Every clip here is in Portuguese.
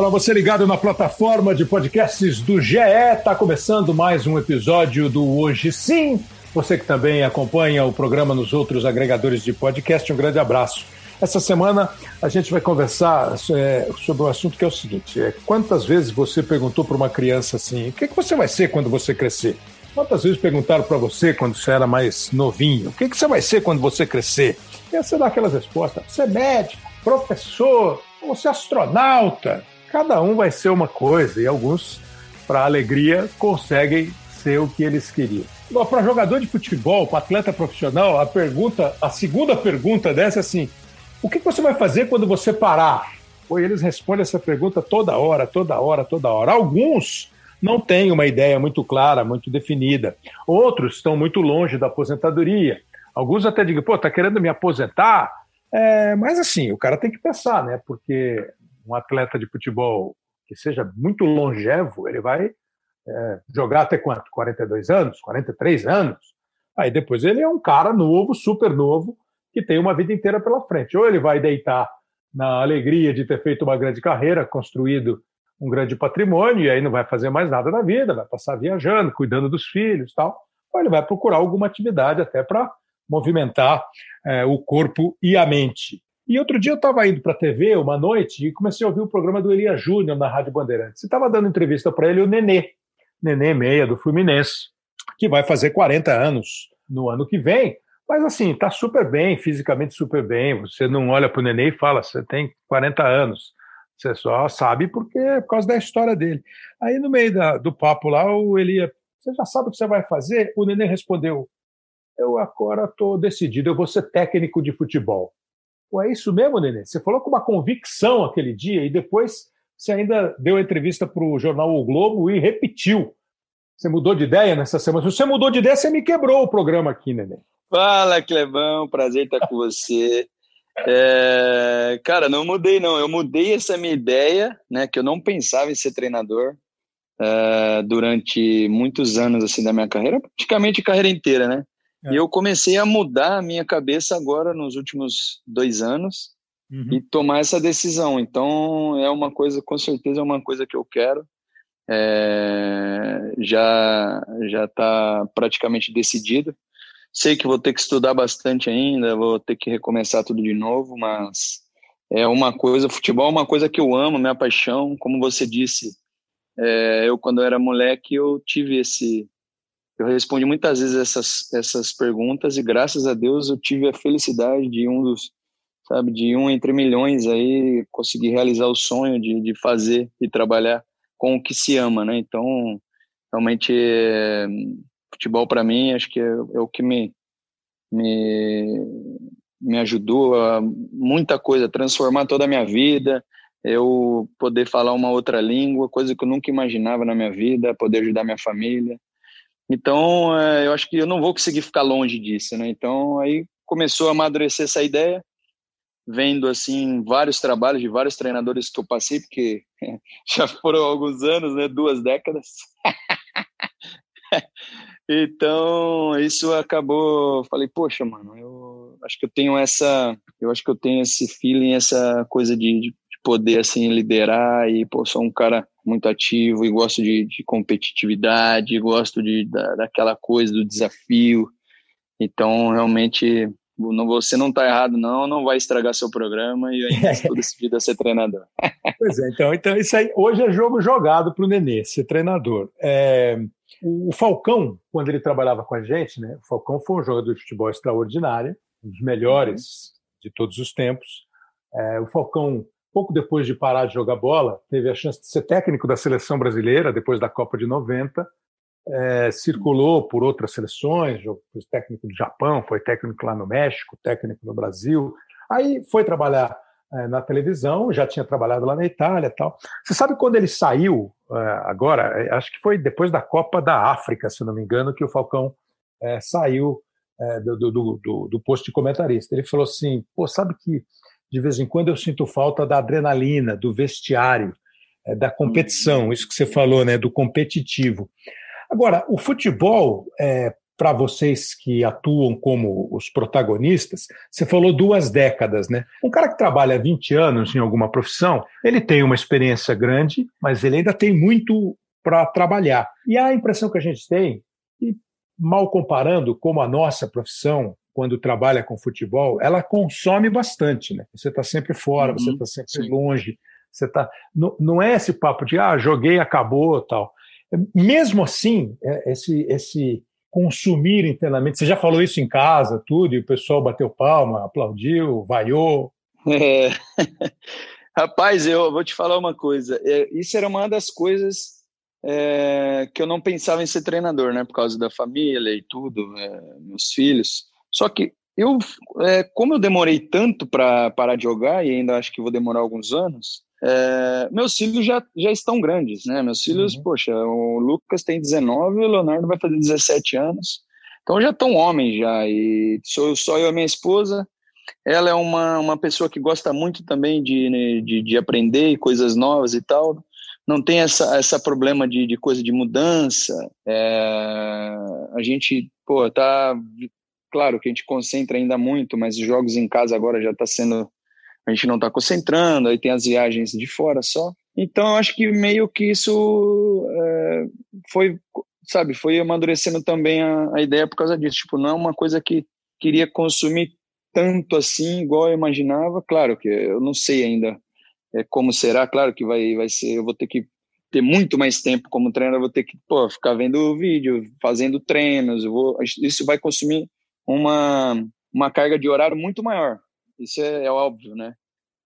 Para você ligado na plataforma de podcasts do GE, está começando mais um episódio do Hoje Sim. Você que também acompanha o programa nos outros agregadores de podcast, um grande abraço. Essa semana a gente vai conversar é, sobre um assunto que é o seguinte: é, quantas vezes você perguntou para uma criança assim, o que, que você vai ser quando você crescer? Quantas vezes perguntaram para você quando você era mais novinho, o que, que você vai ser quando você crescer? E você dá aquelas respostas: você é médico, professor, você é astronauta. Cada um vai ser uma coisa e alguns, para alegria, conseguem ser o que eles queriam. Para jogador de futebol, para atleta profissional, a pergunta, a segunda pergunta dessa é assim: o que você vai fazer quando você parar? Pô, eles respondem essa pergunta toda hora, toda hora, toda hora. Alguns não têm uma ideia muito clara, muito definida. Outros estão muito longe da aposentadoria. Alguns até digam, pô, tá querendo me aposentar? É, mas assim, o cara tem que pensar, né? Porque um atleta de futebol que seja muito longevo, ele vai é, jogar até quanto? 42 anos? 43 anos? Aí depois ele é um cara novo, super novo, que tem uma vida inteira pela frente. Ou ele vai deitar na alegria de ter feito uma grande carreira, construído um grande patrimônio, e aí não vai fazer mais nada na vida, vai passar viajando, cuidando dos filhos tal. Ou ele vai procurar alguma atividade até para movimentar é, o corpo e a mente. E outro dia eu estava indo para a TV uma noite e comecei a ouvir o programa do Elia Júnior na Rádio Bandeirantes. E estava dando entrevista para ele o Nenê, Nenê Meia, do Fluminense, que vai fazer 40 anos no ano que vem. Mas assim, está super bem, fisicamente super bem. Você não olha para o Nenê e fala, você tem 40 anos. Você só sabe porque por causa da história dele. Aí no meio da, do papo lá, o Elia, você já sabe o que você vai fazer? O Nenê respondeu, eu agora estou decidido, eu vou ser técnico de futebol. Pô, é isso mesmo, Nenê? Você falou com uma convicção aquele dia e depois você ainda deu entrevista para o jornal O Globo e repetiu. Você mudou de ideia nessa semana? Se você mudou de ideia, você me quebrou o programa aqui, Nenê. Fala, Clebão. Prazer estar com você. É, cara, não mudei, não. Eu mudei essa minha ideia, né? Que eu não pensava em ser treinador é, durante muitos anos assim da minha carreira, praticamente a carreira inteira, né? É. E eu comecei a mudar a minha cabeça agora nos últimos dois anos uhum. e tomar essa decisão. Então é uma coisa, com certeza é uma coisa que eu quero. É, já já está praticamente decidido. Sei que vou ter que estudar bastante ainda, vou ter que recomeçar tudo de novo, mas é uma coisa, futebol é uma coisa que eu amo, minha paixão. Como você disse, é, eu quando eu era moleque eu tive esse eu respondi muitas vezes essas, essas perguntas e graças a Deus eu tive a felicidade de um dos, sabe, de um entre milhões aí conseguir realizar o sonho de, de fazer e trabalhar com o que se ama, né? Então, realmente, é, futebol para mim acho que é, é, o que me, me, me ajudou a muita coisa, transformar toda a minha vida, eu poder falar uma outra língua, coisa que eu nunca imaginava na minha vida, poder ajudar minha família, então, é, eu acho que eu não vou conseguir ficar longe disso, né? Então, aí começou a amadurecer essa ideia, vendo, assim, vários trabalhos de vários treinadores que eu passei, porque já foram alguns anos, né? Duas décadas. então, isso acabou... Falei, poxa, mano, eu acho que eu tenho essa... Eu acho que eu tenho esse feeling, essa coisa de, de poder, assim, liderar e, pô, sou um cara muito ativo e gosto de, de competitividade, gosto de, da, daquela coisa do desafio. Então, realmente, não, você não está errado, não, não vai estragar seu programa e ainda estou decidido a ser treinador. pois é, então, então isso aí hoje é jogo jogado para o Nenê, ser treinador. É, o Falcão, quando ele trabalhava com a gente, né, o Falcão foi um jogador de futebol extraordinário, um dos melhores uhum. de todos os tempos. É, o Falcão pouco depois de parar de jogar bola, teve a chance de ser técnico da seleção brasileira, depois da Copa de 90. É, circulou por outras seleções, foi técnico do Japão, foi técnico lá no México, técnico no Brasil. Aí foi trabalhar é, na televisão, já tinha trabalhado lá na Itália tal. Você sabe quando ele saiu, é, agora, é, acho que foi depois da Copa da África, se não me engano, que o Falcão é, saiu é, do, do, do, do posto de comentarista. Ele falou assim: pô, sabe que de vez em quando eu sinto falta da adrenalina, do vestiário, é, da competição, isso que você falou, né, do competitivo. Agora, o futebol, é, para vocês que atuam como os protagonistas, você falou duas décadas, né? Um cara que trabalha 20 anos em alguma profissão, ele tem uma experiência grande, mas ele ainda tem muito para trabalhar. E a impressão que a gente tem, e mal comparando como a nossa profissão, quando trabalha com futebol, ela consome bastante, né? Você está sempre fora, uhum, você está sempre sim. longe, você tá. Não, não é esse papo de ah, joguei, acabou, tal. Mesmo assim, é, esse, esse consumir internamente. Você já falou isso em casa, tudo, e o pessoal bateu palma, aplaudiu, vaiou. É. Rapaz, eu vou te falar uma coisa. É, isso era uma das coisas é, que eu não pensava em ser treinador, né? Por causa da família e tudo, é, meus filhos. Só que eu, é, como eu demorei tanto para parar de jogar e ainda acho que vou demorar alguns anos, é, meus filhos já, já estão grandes, né? Meus filhos, uhum. poxa, o Lucas tem 19, o Leonardo vai fazer 17 anos. Então já estão homens já. E sou só eu e a minha esposa. Ela é uma, uma pessoa que gosta muito também de, né, de, de aprender coisas novas e tal. Não tem essa, essa problema de, de coisa de mudança. É, a gente, pô, tá. Claro que a gente concentra ainda muito, mas os jogos em casa agora já está sendo a gente não está concentrando, aí tem as viagens de fora só. Então, eu acho que meio que isso é, foi, sabe, foi amadurecendo também a, a, ideia por causa disso. Tipo, não é uma coisa que queria consumir tanto assim, igual eu imaginava. Claro que eu não sei ainda é, como será, claro que vai, vai ser, eu vou ter que ter muito mais tempo como treinador, vou ter que pô, ficar vendo vídeo, fazendo treinos, vou, isso vai consumir uma, uma carga de horário muito maior. Isso é, é óbvio, né?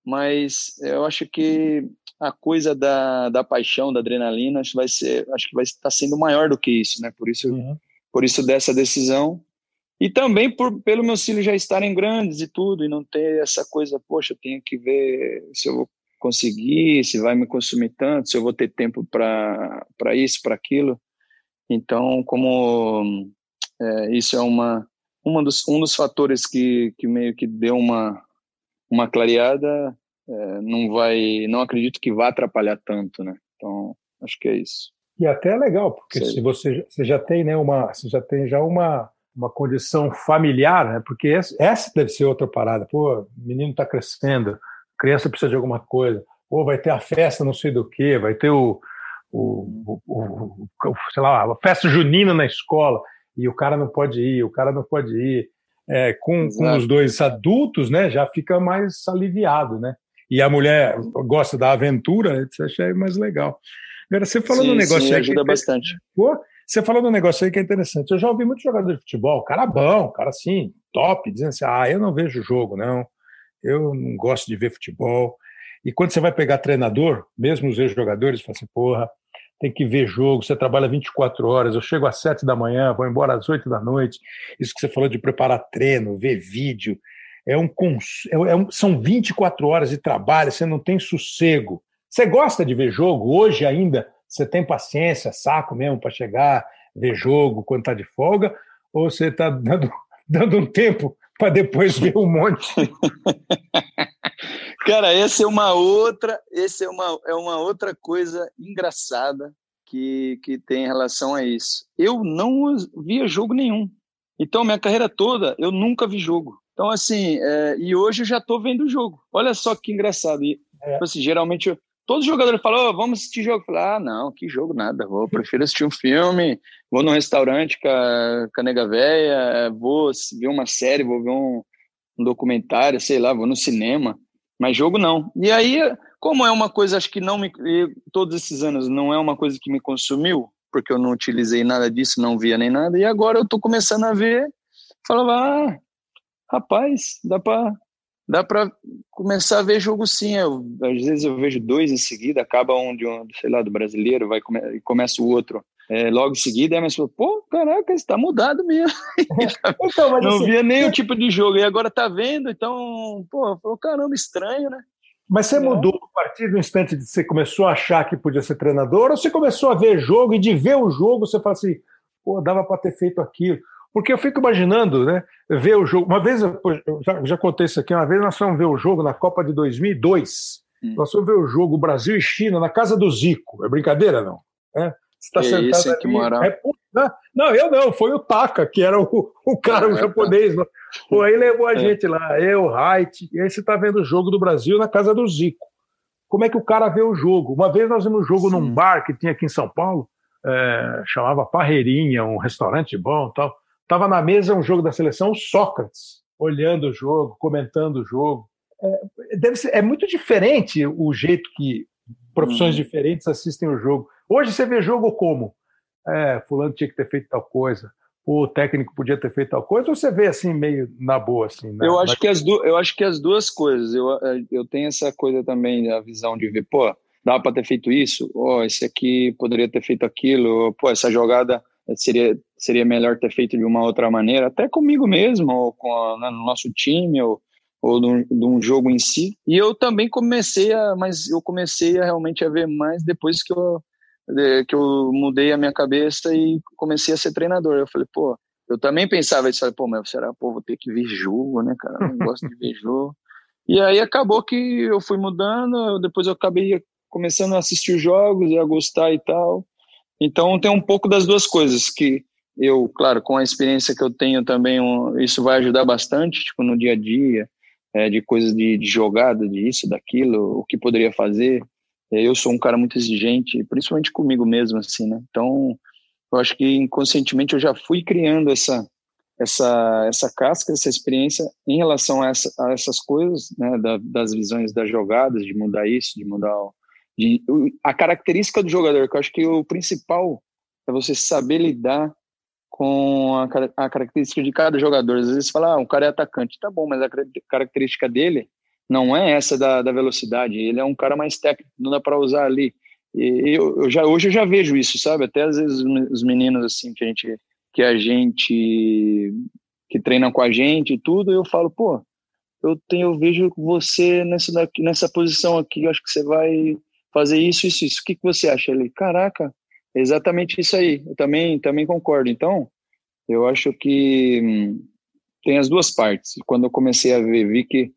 Mas eu acho que a coisa da, da paixão, da adrenalina, acho que vai ser, acho que vai estar sendo maior do que isso, né? Por isso, uhum. por isso dessa decisão e também por pelo meus filhos já estarem grandes e tudo e não ter essa coisa, poxa, eu tenho que ver se eu vou conseguir, se vai me consumir tanto, se eu vou ter tempo para para isso, para aquilo. Então, como é, isso é uma uma dos, um dos fatores que, que meio que deu uma, uma clareada, é, não vai, não acredito que vá atrapalhar tanto, né? Então, acho que é isso. E até é legal, porque Sei. se você, você já tem, né, uma, você já tem já uma, uma condição familiar, né? Porque essa, essa deve ser outra parada. Pô, o menino está crescendo, criança precisa de alguma coisa. Pô, vai ter a festa não sei do que, vai ter o, o, o, o, sei lá, a festa junina na escola e o cara não pode ir, o cara não pode ir. É, com, com, os dois adultos, né, já fica mais aliviado, né? E a mulher gosta da aventura, você acha mais legal. Agora, você falou no negócio sim, aí. ajuda bastante. Pô, você falou no negócio aí que é interessante. Eu já ouvi muitos jogadores de futebol, cara bom, cara assim, top, dizendo assim: ah, eu não vejo jogo, não. Eu não gosto de ver futebol. E quando você vai pegar treinador, mesmo os ex-jogadores, falam assim: porra, tem que ver jogo, você trabalha 24 horas, eu chego às 7 da manhã, vou embora às 8 da noite. Isso que você falou de preparar treino, ver vídeo, é um, é, é um, são 24 horas de trabalho, você não tem sossego. Você gosta de ver jogo? Hoje ainda você tem paciência, saco mesmo para chegar, ver jogo quando está de folga? Ou você está dando, dando um tempo para depois ver um monte? Cara, essa é uma outra, essa é uma, é uma outra coisa engraçada que, que tem em relação a isso. Eu não via jogo nenhum. Então, minha carreira toda, eu nunca vi jogo. Então, assim, é, e hoje eu já estou vendo o jogo. Olha só que engraçado. E, é. Tipo assim, geralmente, todos os jogadores falam, oh, vamos assistir jogo. Eu falo, ah, não, que jogo nada. Vou, prefiro assistir um filme, vou num restaurante com a, com a nega véia, vou ver uma série, vou ver um, um documentário, sei lá, vou no cinema. Mas jogo não. E aí, como é uma coisa, acho que não me. Todos esses anos não é uma coisa que me consumiu, porque eu não utilizei nada disso, não via nem nada, e agora eu tô começando a ver, falava, ah, rapaz, dá para dá para começar a ver jogo sim. Eu, às vezes eu vejo dois em seguida, acaba um de um, sei lá, do brasileiro, vai e começa o outro. É, logo em seguida, mas falou, pô, caraca, está mudado mesmo. então, não assim, via nem o tipo de jogo, e agora tá vendo, então, pô, falou, caramba, estranho, né? Mas você é. mudou a partir do instante de você começou a achar que podia ser treinador, ou você começou a ver jogo e de ver o jogo você fala assim, pô, dava para ter feito aquilo. Porque eu fico imaginando, né, ver o jogo. Uma vez, eu já, já contei isso aqui, uma vez nós fomos ver o jogo na Copa de 2002. Hum. Nós fomos ver o jogo Brasil e China na casa do Zico. É brincadeira, não? É? Você está sentado isso, ali. Que moral. É, não, eu não, foi o Taka, que era o, o cara, o japonês. Né? Pô, aí levou a é. gente lá, eu, Haidt, e aí você está vendo o jogo do Brasil na casa do Zico. Como é que o cara vê o jogo? Uma vez nós vimos um jogo Sim. num bar que tinha aqui em São Paulo, é, chamava Parreirinha, um restaurante bom tal. Tava na mesa um jogo da seleção, o Sócrates, olhando o jogo, comentando o jogo. É, deve ser, é muito diferente o jeito que profissões hum. diferentes assistem o jogo. Hoje você vê jogo como? É, fulano tinha que ter feito tal coisa, o técnico podia ter feito tal coisa, ou você vê assim, meio na boa? Assim, na, eu, acho na... que as du... eu acho que as duas coisas. Eu, eu tenho essa coisa também, a visão de ver, pô, dá para ter feito isso, oh, esse aqui poderia ter feito aquilo, pô, essa jogada seria, seria melhor ter feito de uma outra maneira, até comigo mesmo, ou com a, né, no nosso time, ou, ou de um, de um, jogo em si. E eu também comecei a, mas eu comecei a realmente a ver mais depois que eu, que eu mudei a minha cabeça e comecei a ser treinador. Eu falei, pô, eu também pensava isso, falei, pô, mas será, pô, vou ter que ver jogo, né, cara? Eu não gosto de ver jogo. E aí acabou que eu fui mudando, depois eu acabei começando a assistir jogos e a gostar e tal. Então tem um pouco das duas coisas que eu, claro, com a experiência que eu tenho também, um, isso vai ajudar bastante, tipo, no dia a dia, é, de coisas de, de jogada, de isso, daquilo, o que poderia fazer. É, eu sou um cara muito exigente, principalmente comigo mesmo, assim, né? Então, eu acho que inconscientemente eu já fui criando essa essa essa casca, essa experiência em relação a, essa, a essas coisas, né? Da, das visões das jogadas, de mudar isso, de mudar o, de, a característica do jogador, que eu acho que o principal é você saber lidar com a, a característica de cada jogador. Às vezes você fala, ah, um cara é atacante, tá bom, mas a característica dele não é essa da, da velocidade, ele é um cara mais técnico, não dá para usar ali. E eu, eu, já, hoje eu já vejo isso, sabe? Até às vezes os meninos assim que a gente que a gente que treinam com a gente e tudo, eu falo, pô, eu tenho eu vejo você nessa daqui, nessa posição aqui, eu acho que você vai fazer isso, isso, isso. O que, que você acha? Ele, caraca, é exatamente isso aí. Eu também, também concordo. Então, eu acho que hum, tem as duas partes. Quando eu comecei a ver, vi que,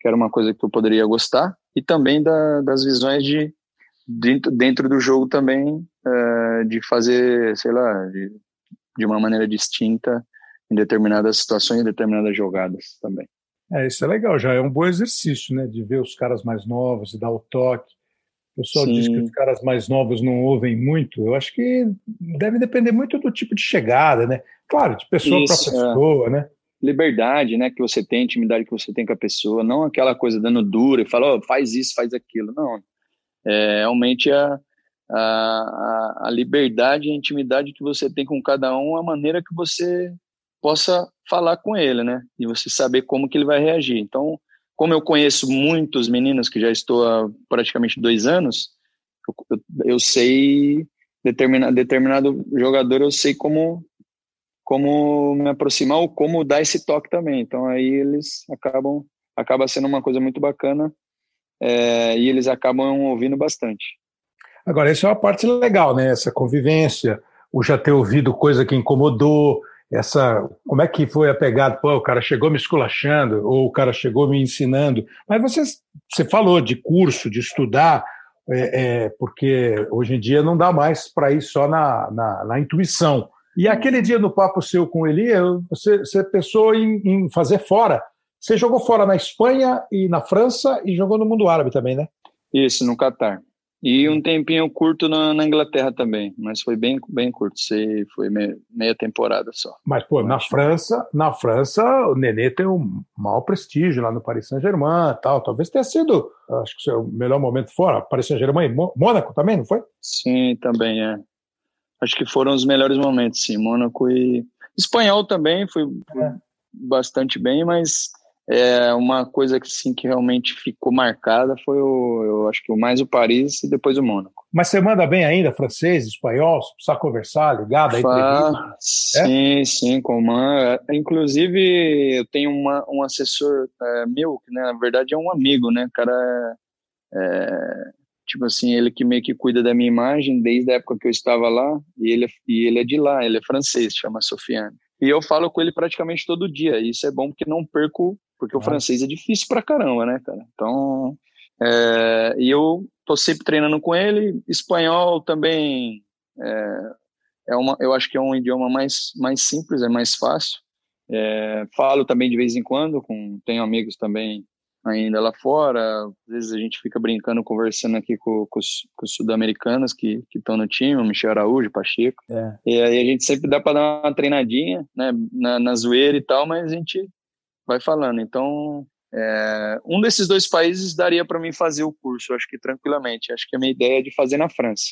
que era uma coisa que eu poderia gostar e também da, das visões de dentro, dentro do jogo também é, de fazer, sei lá, de, de uma maneira distinta em determinadas situações, em determinadas jogadas também. É, isso é legal, já é um bom exercício, né, de ver os caras mais novos, e dar o toque, o pessoal Sim. diz que os caras mais novos não ouvem muito. Eu acho que deve depender muito do tipo de chegada, né? Claro, de pessoa para pessoa, é. né? Liberdade, né, que você tem, intimidade que você tem com a pessoa, não aquela coisa dando dura e fala, oh, faz isso, faz aquilo. Não. É, realmente a, a, a liberdade e a intimidade que você tem com cada um, a maneira que você possa falar com ele, né? E você saber como que ele vai reagir. Então, como eu conheço muitos meninos que já estou há praticamente dois anos, eu, eu sei determinado, determinado jogador, eu sei como como me aproximar ou como dar esse toque também. Então aí eles acabam acaba sendo uma coisa muito bacana é, e eles acabam ouvindo bastante. Agora, essa é uma parte legal, né? Essa convivência, o já ter ouvido coisa que incomodou, essa como é que foi a pegada? Pô, o cara chegou me esculachando ou o cara chegou me ensinando. Mas você, você falou de curso, de estudar, é, é, porque hoje em dia não dá mais para ir só na, na, na, intuição. E aquele dia no papo seu com ele, você, você pensou em, em fazer fora. Você jogou fora na Espanha e na França e jogou no mundo árabe também, né? Isso, no Catar. E um tempinho curto na, na, Inglaterra também, mas foi bem, bem curto, foi meia, meia temporada só. Mas, pô, na França, na França, o Nenê tem um maior prestígio lá no Paris Saint-Germain tal. Talvez tenha sido, acho que o melhor momento fora. Paris Saint-Germain e Mônaco também, não foi? Sim, também é. Acho que foram os melhores momentos, sim. Mônaco e. Espanhol também foi, é. bastante bem, mas é, uma coisa que, sim, que realmente ficou marcada foi o, eu acho que o mais o Paris e depois o Mônaco. Mas você manda bem ainda francês, espanhol, se precisar conversar, ligado aí? Ah, sim, é? sim, comando. Inclusive, eu tenho uma, um assessor é, meu, que né, na verdade é um amigo, né? Cara é, tipo assim, ele que meio que cuida da minha imagem desde a época que eu estava lá, e ele, e ele é de lá, ele é francês, chama Sofiane. E eu falo com ele praticamente todo dia, e isso é bom porque não perco porque o francês é difícil pra caramba, né, cara? Então, é, e eu tô sempre treinando com ele, espanhol também, é, é uma, eu acho que é um idioma mais, mais simples, é mais fácil. É, falo também de vez em quando, com, tenho amigos também ainda lá fora. Às vezes a gente fica brincando, conversando aqui com, com os, os sul-americanos que estão no time, o Michel Araújo, Pacheco. É. E aí a gente sempre dá para dar uma treinadinha, né, na, na zoeira e tal, mas a gente vai falando. Então, é, um desses dois países daria para mim fazer o curso, acho que tranquilamente. Acho que a minha ideia é de fazer na França.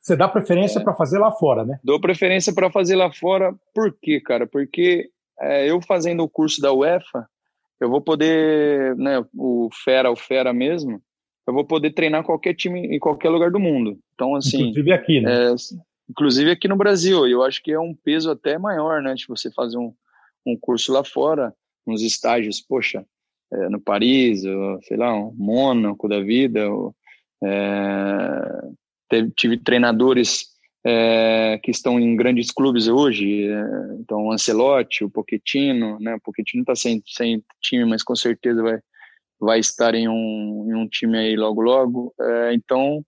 Você dá preferência é, para fazer lá fora, né? Dou preferência para fazer lá fora, por quê, cara? Porque é, eu fazendo o curso da UEFA, eu vou poder, né, o fera, o fera mesmo, eu vou poder treinar qualquer time em qualquer lugar do mundo. Então, assim. Inclusive aqui, né? É, inclusive aqui no Brasil. Eu acho que é um peso até maior, né? De você fazer um, um curso lá fora, uns estágios, poxa, é, no Paris, ou, sei lá, um Mônaco da vida. Ou, é, teve, tive treinadores é, que estão em grandes clubes hoje, é, então o Ancelotti, o Pochettino, né, o Pochettino está sem, sem time, mas com certeza vai, vai estar em um, em um time aí logo logo, é, então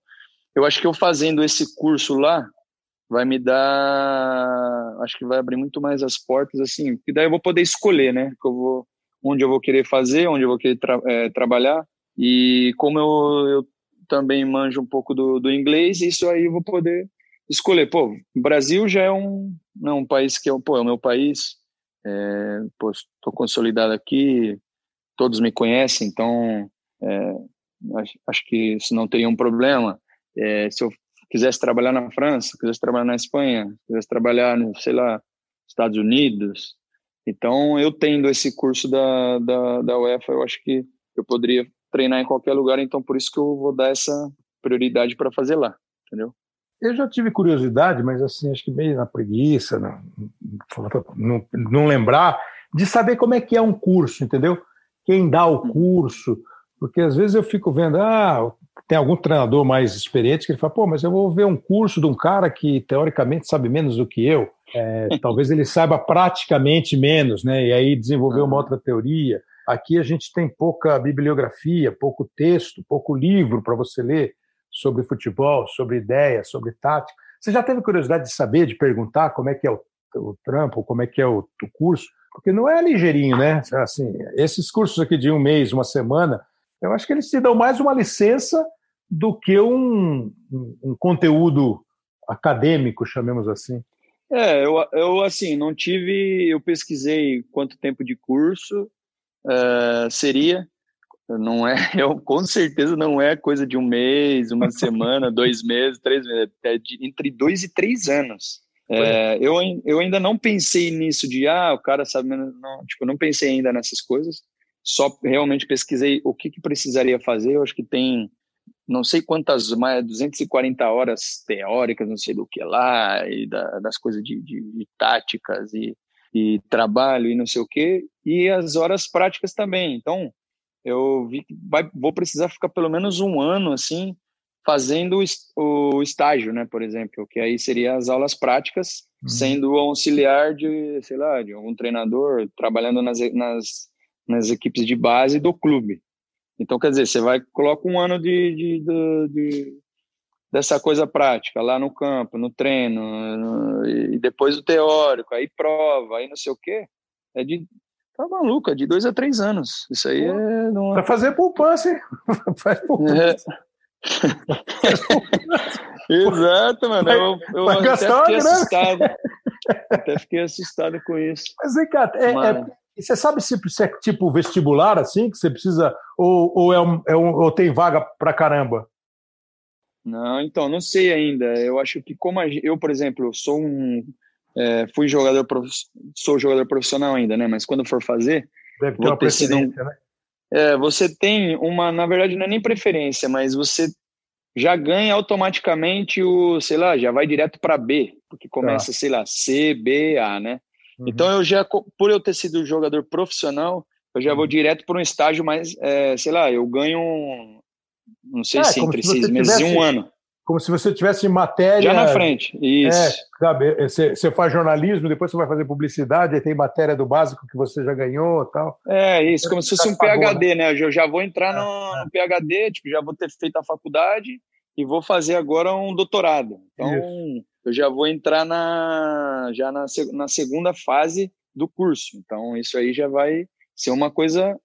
eu acho que eu fazendo esse curso lá, vai me dar, acho que vai abrir muito mais as portas, assim, que daí eu vou poder escolher, né, que eu vou, onde eu vou querer fazer, onde eu vou querer tra é, trabalhar, e como eu, eu também manjo um pouco do, do inglês, isso aí eu vou poder escolher, pô, Brasil já é um, não, um país que é, pô, é o meu país, é, pô, estou consolidado aqui, todos me conhecem, então é, acho, acho, que isso não teria um problema. É, se eu quisesse trabalhar na França, quisesse trabalhar na Espanha, quisesse trabalhar, no, sei lá, Estados Unidos, então eu tendo esse curso da, da, da UEFA, eu acho que eu poderia treinar em qualquer lugar, então por isso que eu vou dar essa prioridade para fazer lá, entendeu? Eu já tive curiosidade, mas assim, acho que meio na preguiça, não, não, não lembrar, de saber como é que é um curso, entendeu? Quem dá o curso, porque às vezes eu fico vendo, ah, tem algum treinador mais experiente que ele fala, pô, mas eu vou ver um curso de um cara que teoricamente sabe menos do que eu, é, talvez ele saiba praticamente menos, né? E aí desenvolver uma outra teoria. Aqui a gente tem pouca bibliografia, pouco texto, pouco livro para você ler sobre futebol, sobre ideias, sobre tática. Você já teve curiosidade de saber, de perguntar como é que é o, o trampo, como é que é o, o curso? Porque não é ligeirinho, né? Assim, esses cursos aqui de um mês, uma semana, eu acho que eles te dão mais uma licença do que um, um, um conteúdo acadêmico, chamemos assim. É, eu, eu assim, não tive, eu pesquisei quanto tempo de curso uh, seria, não é, eu, com certeza não é coisa de um mês, uma semana, dois meses, três meses, é de, entre dois e três anos. É, eu, eu ainda não pensei nisso de, ah, o cara sabe, não, tipo, não pensei ainda nessas coisas, só realmente pesquisei o que, que precisaria fazer, eu acho que tem não sei quantas, mais 240 horas teóricas, não sei do que lá, e da, das coisas de, de, de táticas e, e trabalho e não sei o que, e as horas práticas também. Então, eu vi que vai, vou precisar ficar pelo menos um ano assim fazendo o estágio, né, por exemplo, que aí seria as aulas práticas, uhum. sendo auxiliar de, sei lá, de algum treinador, trabalhando nas, nas, nas equipes de base do clube. Então, quer dizer, você vai coloca um ano de, de, de, de dessa coisa prática lá no campo, no treino, no, e depois o teórico, aí prova, aí não sei o quê. É de Tá maluco, é de dois a três anos. Isso aí é. Não... Pra fazer poupança, hein? Faz poupança. É. Exato, mano. Eu, eu até fiquei assustado. Até fiquei assustado com isso. Mas vem cá, é, é você sabe se, se, é tipo vestibular assim, que você precisa, ou, ou, é um, é um, ou tem vaga pra caramba? Não, então, não sei ainda. Eu acho que como a, eu, por exemplo, sou um é, fui jogador, sou jogador profissional ainda, né? Mas quando for fazer, Deve ter uma preferência, um, né? É, você tem uma, na verdade não é nem preferência, mas você já ganha automaticamente o, sei lá, já vai direto para B, porque começa, tá. sei lá, C, B, A, né? Uhum. Então eu já, por eu ter sido jogador profissional, eu já uhum. vou direto para um estágio mais, é, sei lá, eu ganho, não sei é, se entre se seis meses tivesse... e um ano como se você tivesse matéria. Já na frente, isso. É, sabe, você, você faz jornalismo, depois você vai fazer publicidade, aí tem matéria do básico que você já ganhou tal. É, isso, como se fosse um PHD, né? Eu já vou entrar é, no, é. no, PHD, tipo, já vou ter feito a faculdade e vou fazer agora um doutorado. Então, isso. eu já vou entrar na já na, na segunda fase do curso. Então isso aí já vai ser uma coisa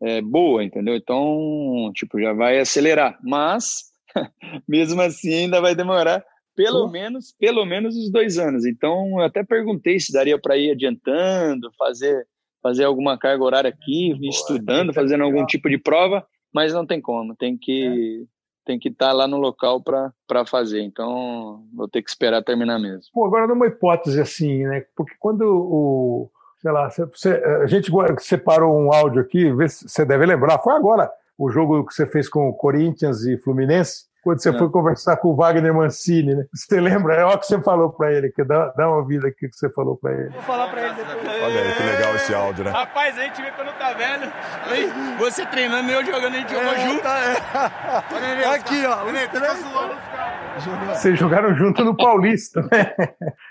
é, boa, entendeu? Então, tipo, já vai acelerar. Mas mesmo assim ainda vai demorar pelo menos pelo menos os dois anos. Então, eu até perguntei se daria para ir adiantando, fazer fazer alguma carga horária aqui, Boa, estudando, fazendo algum tipo de prova, mas não tem como, tem que é. tem que estar tá lá no local para fazer. Então, vou ter que esperar terminar mesmo. Pô, agora numa hipótese assim, né? Porque quando o sei lá, você, a gente separou um áudio aqui, você deve lembrar, foi agora o jogo que você fez com o Corinthians e Fluminense quando você é. foi conversar com o Wagner Mancini, né? Você lembra? É o que você falou para ele, que dá, dá uma vida aqui que você falou para ele. Vou falar para ele depois. Olha aí, que legal esse áudio, né? Rapaz, a gente vê quando tá velho, você treinando e eu jogando, a gente jogou é, junto. Tá, é. Aqui, ó. Nenê, tá suando vocês jogaram junto no Paulista, né?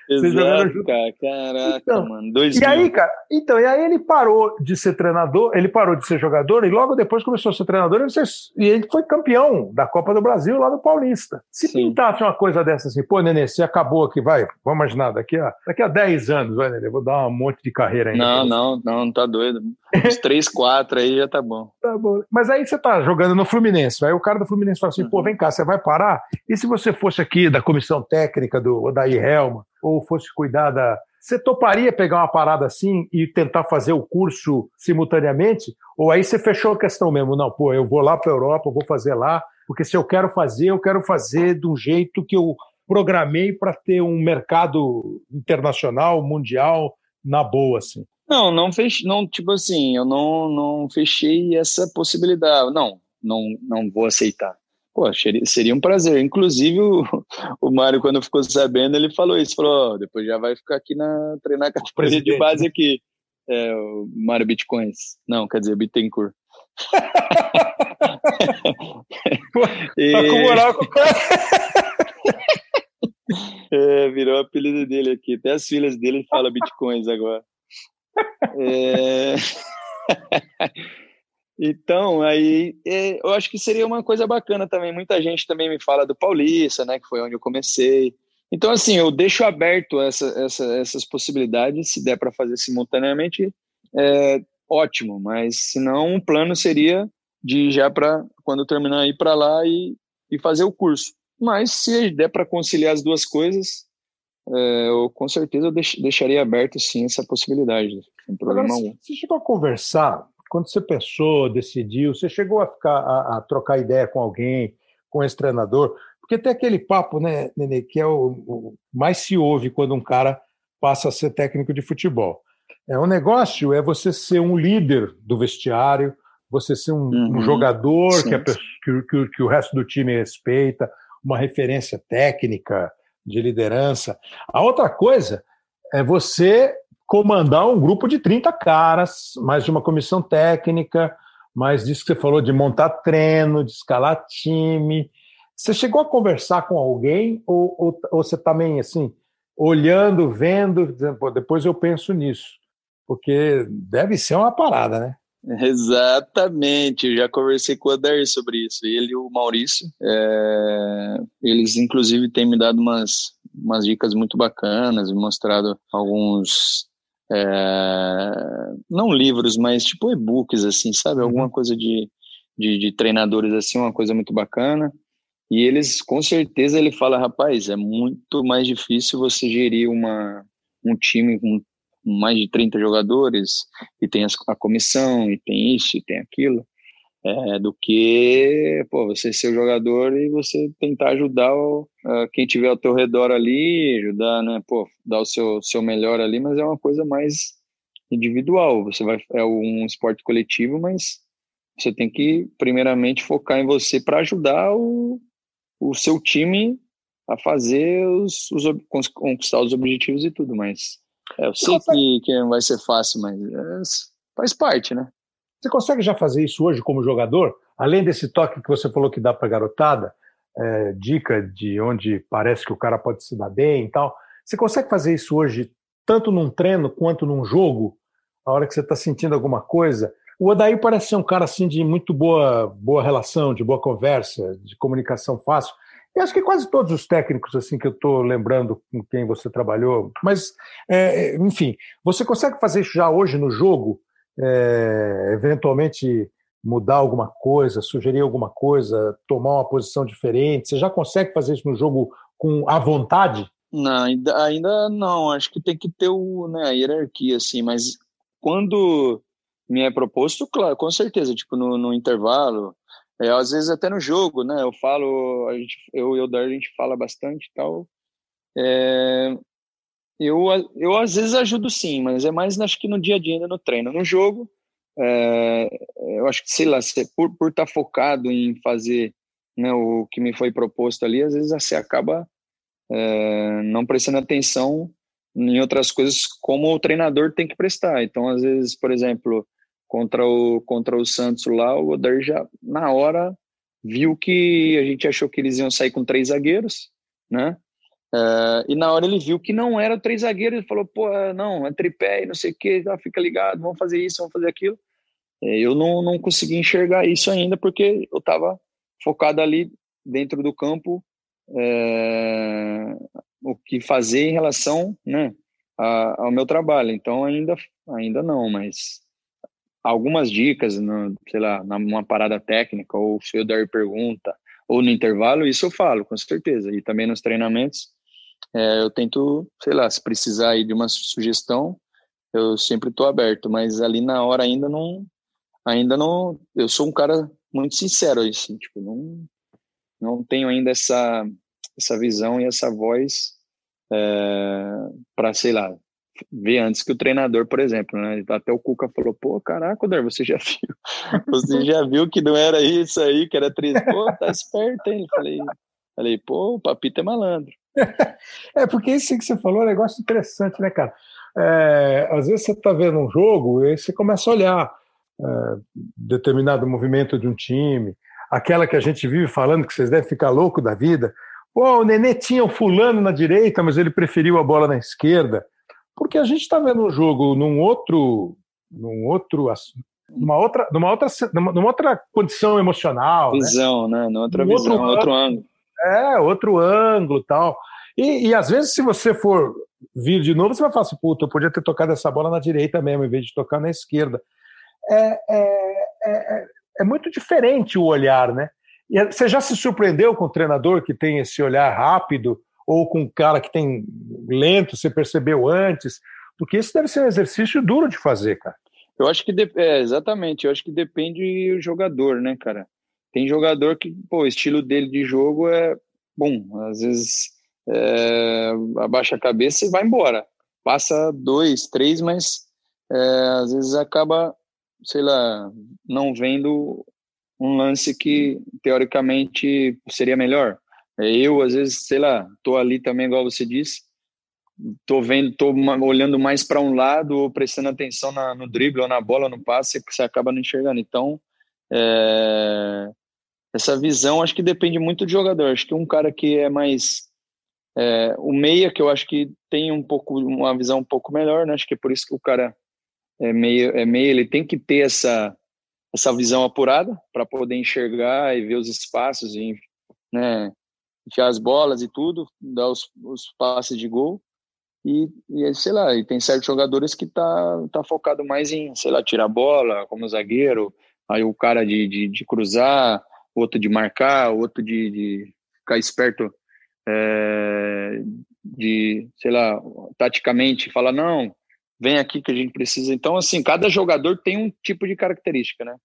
Vocês jogaram junto. Cara, caraca, então, mano. Dois e mil. aí, cara, então, e aí ele parou de ser treinador, ele parou de ser jogador e logo depois começou a ser treinador e, vocês, e ele foi campeão da Copa do Brasil lá no Paulista. Se Sim. pintasse uma coisa dessa assim, pô, Nenê, você acabou aqui, vai, vamos imaginar, daqui a, daqui a 10 anos, vai, Nenê, vou dar um monte de carreira ainda. Não, não, não, não tá doido. Uns 3, 4 aí já tá bom. Tá bom. Mas aí você tá jogando no Fluminense, aí o cara do Fluminense fala assim, uhum. pô, vem cá, você vai parar? E se você fosse aqui da comissão técnica do Odair Helma, ou fosse cuidar da. Você toparia pegar uma parada assim e tentar fazer o curso simultaneamente? Ou aí você fechou a questão mesmo? Não, pô, eu vou lá para a Europa, eu vou fazer lá, porque se eu quero fazer, eu quero fazer de um jeito que eu programei para ter um mercado internacional, mundial, na boa, assim. Não, não fechei, não, tipo assim, eu não, não fechei essa possibilidade. Não, não, não vou aceitar. Pô, seria um prazer. Inclusive, o, o Mário, quando ficou sabendo, ele falou isso. Falou, oh, depois já vai ficar aqui na treinar categoria de base aqui. É, o Mário Bitcoins. Não, quer dizer, Bittencourt. e... Tá com moral com o cara. é, virou o apelido dele aqui. Até as filhas dele falam Bitcoins agora. É... Então, aí é, eu acho que seria uma coisa bacana também. Muita gente também me fala do Paulista, né, que foi onde eu comecei. Então, assim, eu deixo aberto essa, essa, essas possibilidades. Se der para fazer simultaneamente, é ótimo. Mas, se não, um plano seria de já para, quando terminar, ir para lá e, e fazer o curso. Mas, se der para conciliar as duas coisas, é, eu com certeza eu deix, deixaria aberto, sim, essa possibilidade. Sem problema Agora, algum. Você chegou a conversar quando você pensou, decidiu, você chegou a ficar a, a trocar ideia com alguém, com esse treinador? Porque tem aquele papo, né, Nenê, que é o, o, mais se ouve quando um cara passa a ser técnico de futebol. É um negócio é você ser um líder do vestiário, você ser um, uhum. um jogador que, a, que, que, que o resto do time respeita, uma referência técnica de liderança. A outra coisa é você comandar um grupo de 30 caras, mais de uma comissão técnica, mais disso que você falou de montar treino, de escalar time. Você chegou a conversar com alguém ou, ou, ou você também, assim, olhando, vendo, dizendo, depois eu penso nisso? Porque deve ser uma parada, né? Exatamente, eu já conversei com o Adair sobre isso, ele e o Maurício. É... Eles, inclusive, têm me dado umas, umas dicas muito bacanas, me mostrado alguns é, não livros, mas tipo e-books, assim, sabe? Uhum. Alguma coisa de, de, de, treinadores, assim, uma coisa muito bacana. E eles, com certeza, ele fala, rapaz, é muito mais difícil você gerir uma, um time com mais de 30 jogadores, e tem a comissão, e tem isso, e tem aquilo, é, do que pô, você ser o jogador e você tentar ajudar o, uh, quem tiver ao teu redor ali, ajudar, né, pô, dar o seu, seu melhor ali, mas é uma coisa mais individual. Você vai é um esporte coletivo, mas você tem que primeiramente focar em você para ajudar o, o seu time a fazer os, os conquistar os objetivos e tudo, mas é, eu sei que, que não vai ser fácil, mas é, faz parte, né? Você consegue já fazer isso hoje como jogador? Além desse toque que você falou que dá para garotada, é, dica de onde parece que o cara pode se dar bem e tal. Você consegue fazer isso hoje tanto num treino quanto num jogo? A hora que você está sentindo alguma coisa? O Odaí parece ser um cara assim de muito boa, boa relação, de boa conversa, de comunicação fácil. E acho que quase todos os técnicos assim que eu estou lembrando com quem você trabalhou, mas é, enfim, você consegue fazer isso já hoje no jogo? É, eventualmente mudar alguma coisa, sugerir alguma coisa, tomar uma posição diferente? Você já consegue fazer isso no jogo com a vontade? Não, ainda, ainda não. Acho que tem que ter o, né, a hierarquia, assim, mas quando me é proposto, claro, com certeza, tipo, no, no intervalo, é, às vezes até no jogo, né? Eu falo, a gente, eu e o Dar, a gente fala bastante e tal. É, eu, eu às vezes ajudo sim, mas é mais acho que no dia a dia, no treino. No jogo, é, eu acho que, sei lá, por, por estar tá focado em fazer né, o que me foi proposto ali, às vezes você acaba é, não prestando atenção em outras coisas como o treinador tem que prestar. Então, às vezes, por exemplo, contra o, contra o Santos lá, o Oder já, na hora, viu que a gente achou que eles iam sair com três zagueiros, né? Uh, e na hora ele viu que não era três zagueiros, ele falou, pô, não, é tripé e não sei o que, tá, fica ligado, vamos fazer isso, vamos fazer aquilo. É, eu não, não consegui enxergar isso ainda, porque eu estava focado ali dentro do campo, é, o que fazer em relação né, a, ao meu trabalho. Então ainda, ainda não, mas algumas dicas, no, sei lá, numa parada técnica, ou se eu der pergunta, ou no intervalo, isso eu falo, com certeza. E também nos treinamentos, é, eu tento, sei lá, se precisar aí de uma sugestão, eu sempre estou aberto, mas ali na hora ainda não, ainda não, eu sou um cara muito sincero, assim, tipo, não, não tenho ainda essa, essa visão e essa voz é, para, sei lá, ver antes que o treinador, por exemplo, né? Até o Cuca falou, pô, caraca, Dar, você já viu, você já viu que não era isso aí, que era três, pô, tá esperto, hein? Falei, falei, pô, o Papito é malandro. É, porque isso que você falou é um negócio interessante, né, cara? É, às vezes você tá vendo um jogo e você começa a olhar é, determinado movimento de um time, aquela que a gente vive falando que vocês devem ficar louco da vida. Pô, o Nenê tinha o fulano na direita, mas ele preferiu a bola na esquerda porque a gente está vendo um jogo num outro, num outro, numa outra, numa outra, numa outra condição emocional, né? visão, né? né? Outra visão, outro, outro ângulo. É, outro ângulo, tal. E, e às vezes, se você for vir de novo, você vai falar assim, puta, eu podia ter tocado essa bola na direita mesmo, em vez de tocar na esquerda. É, é, é, é muito diferente o olhar, né? E você já se surpreendeu com o treinador que tem esse olhar rápido ou com um cara que tem lento, você percebeu antes? Porque isso deve ser um exercício duro de fazer, cara. Eu acho que é, exatamente, eu acho que depende do jogador, né, cara? Tem jogador que, pô, o estilo dele de jogo é bom, às vezes é, abaixa a cabeça e vai embora. Passa dois, três, mas é, às vezes acaba, sei lá, não vendo um lance que teoricamente seria melhor. É, eu, às vezes, sei lá, tô ali também, igual você disse, tô vendo, tô olhando mais para um lado ou prestando atenção na, no drible ou na bola, no passe, que você acaba não enxergando. Então, é, essa visão acho que depende muito do jogador. Acho que um cara que é mais é, o meia, que eu acho que tem um pouco uma visão um pouco melhor, né? Acho que é por isso que o cara é meia, é meia ele tem que ter essa essa visão apurada para poder enxergar e ver os espaços e né, enfiar as bolas e tudo, dar os, os passes de gol. E, e, sei lá, e tem certos jogadores que tá, tá focado mais em, sei lá, tirar bola, como zagueiro, aí o cara de, de, de cruzar, outro de marcar, outro de, de ficar esperto é, de, sei lá, taticamente falar, não, vem aqui que a gente precisa. Então, assim, cada jogador tem um tipo de característica, né?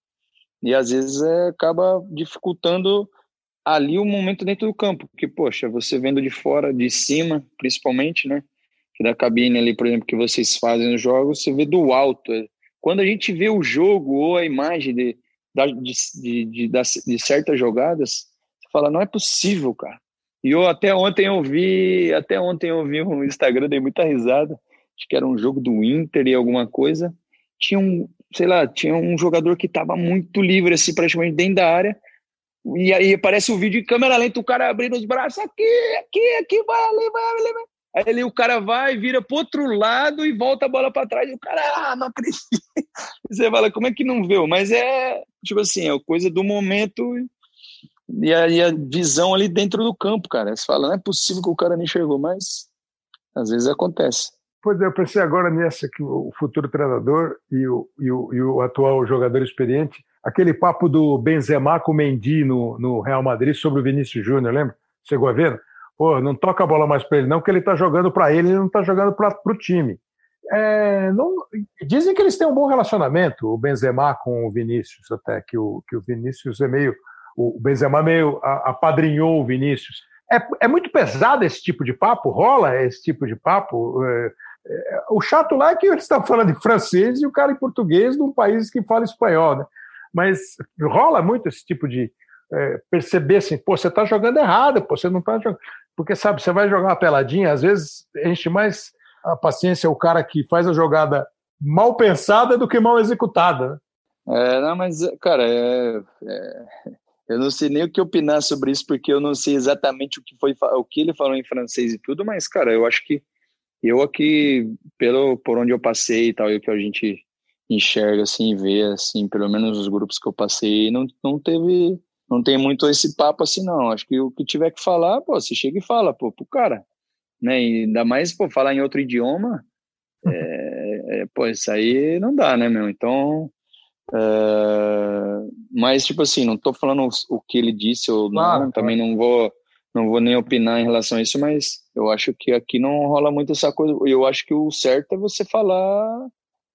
E às vezes é, acaba dificultando ali o momento dentro do campo, porque, poxa, você vendo de fora, de cima, principalmente, né? Que da cabine ali, por exemplo, que vocês fazem nos jogos, você vê do alto. Quando a gente vê o jogo ou a imagem de, de, de, de, de certas jogadas, você fala, não é possível, cara. E eu até ontem eu vi, até ontem eu vi um Instagram, dei muita risada, acho que era um jogo do Inter e alguma coisa, tinha um, sei lá, tinha um jogador que estava muito livre, assim, praticamente dentro da área, e aí aparece o vídeo em câmera lenta, o cara abrindo os braços, aqui, aqui, aqui, vai ali, vai ali, vai. Aí ali o cara vai, vira pro outro lado e volta a bola para trás. E o cara, ah, não acredito. Você fala, como é que não viu? Mas é, tipo assim, é coisa do momento. e a, e a visão ali dentro do campo, cara. Você fala, não é possível que o cara nem chegou, mas às vezes acontece. Pois é, eu pensei agora nessa que o futuro treinador e o, e o, e o atual jogador experiente, aquele papo do Benzema com o Mendy no, no Real Madrid sobre o Vinícius Júnior, lembra? Chegou a ver? Pô, não toca a bola mais para ele, não, que ele está jogando para ele, ele não está jogando para o time. É, não, dizem que eles têm um bom relacionamento, o Benzema com o Vinícius, até que o, que o Vinícius é meio. O Benzema meio apadrinhou o Vinícius. É, é muito pesado esse tipo de papo? Rola esse tipo de papo? É, é, o chato lá é que eles estão falando em francês e o cara em português num país que fala espanhol, né? Mas rola muito esse tipo de é, perceber assim, pô, você está jogando errado, pô, você não está jogando. Porque, sabe, você vai jogar uma peladinha, às vezes enche mais a paciência o cara que faz a jogada mal pensada do que mal executada. Né? É, não, mas, cara, é, é, eu não sei nem o que opinar sobre isso, porque eu não sei exatamente o que foi o que ele falou em francês e tudo, mas, cara, eu acho que eu aqui, pelo, por onde eu passei e tal, e o que a gente enxerga, assim, vê, assim, pelo menos os grupos que eu passei, não, não teve, não tem muito esse papo assim, não. Acho que o que tiver que falar, pô, você chega e fala, pô, pro cara né? E ainda mais, pô, falar em outro idioma, é, é, pô, isso aí não dá, né, meu? Então, é, mas, tipo assim, não tô falando o que ele disse ou claro, não, também não vou, não vou nem opinar em relação a isso, mas eu acho que aqui não rola muito essa coisa. Eu acho que o certo é você falar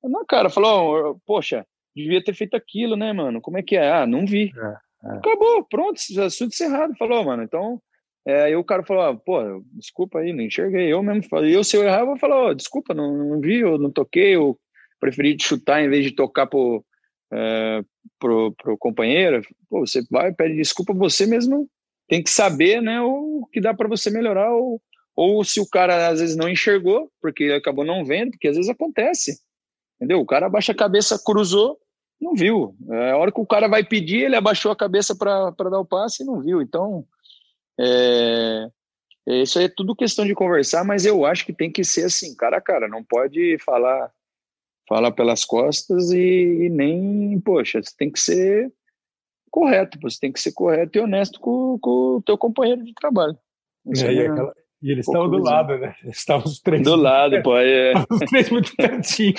na cara, falar, oh, poxa, devia ter feito aquilo, né, mano? Como é que é? Ah, não vi. É, é. Acabou, pronto, assunto encerrado. Falou, mano, então é, aí o cara falou, ah, pô, desculpa aí, não enxerguei. Eu mesmo falei, eu se eu errar, eu vou falar, oh, desculpa, não, não vi, eu não toquei, eu preferi chutar em vez de tocar pro, é, pro, pro companheiro. Pô, você vai, pede desculpa, você mesmo tem que saber, né, o que dá para você melhorar, ou, ou se o cara às vezes não enxergou, porque ele acabou não vendo, porque às vezes acontece, entendeu? O cara abaixa a cabeça, cruzou, não viu. É, a hora que o cara vai pedir, ele abaixou a cabeça para dar o passe e não viu. Então, é, é, isso é tudo questão de conversar, mas eu acho que tem que ser assim, cara a cara, não pode falar falar pelas costas e, e nem, poxa, você tem que ser correto, você tem que ser correto e honesto com, com o teu companheiro de trabalho. É, e, aquela, e, eles estavam do lado, né? Estavam os três. Do lado, pô. É. Os três muito pertinho.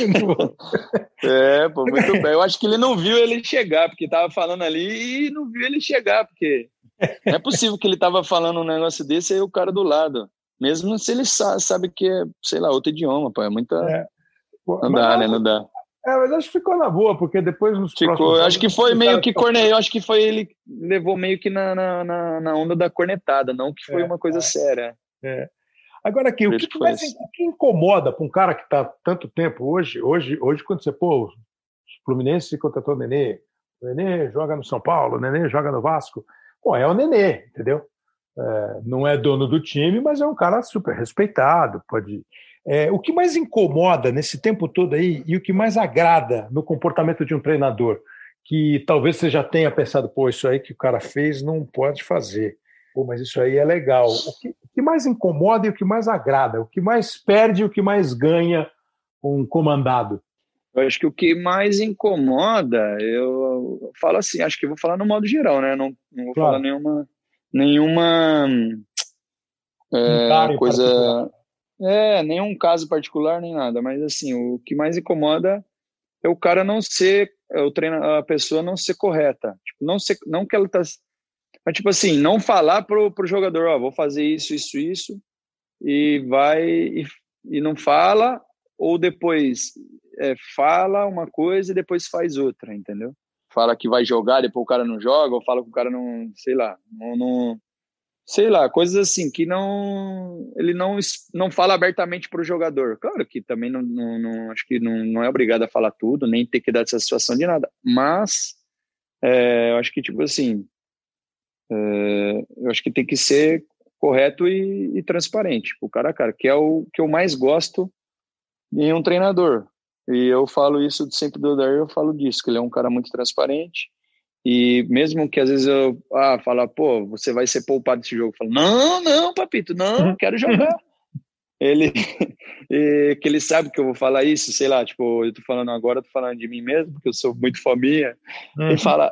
é, pô, muito bem. Eu acho que ele não viu ele chegar, porque tava falando ali e não viu ele chegar, porque não é possível que ele tava falando um negócio desse e o cara do lado. Mesmo se ele sabe, sabe que é, sei lá, outro idioma, pô. É muita. É. não dá, né? Não dá. É, mas acho que ficou na boa, porque depois nos ficou, Acho que foi meio que corneio, acho que foi ele levou meio que na, na, na onda da cornetada, não que foi é, uma coisa é, séria. É. Agora aqui, o que, que, mais, o que incomoda para um cara que está tanto tempo hoje, hoje, hoje quando você pô, o Fluminense contratou o Nenê, o Nenê joga no São Paulo, o Nenê joga no Vasco, Pô, é o Nenê, entendeu? É, não é dono do time, mas é um cara super respeitado. Pode. É, o que mais incomoda nesse tempo todo aí e o que mais agrada no comportamento de um treinador, que talvez você já tenha pensado, pô, isso aí que o cara fez não pode fazer. Pô, mas isso aí é legal. O que, o que mais incomoda e o que mais agrada? O que mais perde e o que mais ganha um comandado? Eu acho que o que mais incomoda, eu falo assim, acho que vou falar no modo geral, né? Não, não vou claro. falar nenhuma, nenhuma é, coisa, particular. é, nenhum caso particular nem nada, mas assim, o que mais incomoda é o cara não ser, é o treino, a pessoa não ser correta, tipo, não ser, não que ela tá, mas tipo assim, não falar pro, pro jogador, ó, vou fazer isso, isso, isso, e vai e, e não fala, ou depois é, fala uma coisa e depois faz outra, entendeu? Fala que vai jogar, depois o cara não joga, ou fala que o cara não, sei lá, não, não sei lá, coisas assim que não ele não não fala abertamente para o jogador. Claro que também não, não, não, acho que não, não é obrigado a falar tudo, nem ter que dar essa situação de nada, mas é, eu acho que tipo assim, eu acho que tem que ser correto e, e transparente, o cara a cara, que é o que eu mais gosto em um treinador. E eu falo isso sempre do Odair, eu falo disso, que ele é um cara muito transparente. E mesmo que às vezes eu ah, fala, pô, você vai ser poupado desse jogo, eu falo, não, não, papito, não, quero jogar. ele que ele sabe que eu vou falar isso, sei lá, tipo, eu tô falando agora, tô falando de mim mesmo, porque eu sou muito fominha. Uhum. Ele fala,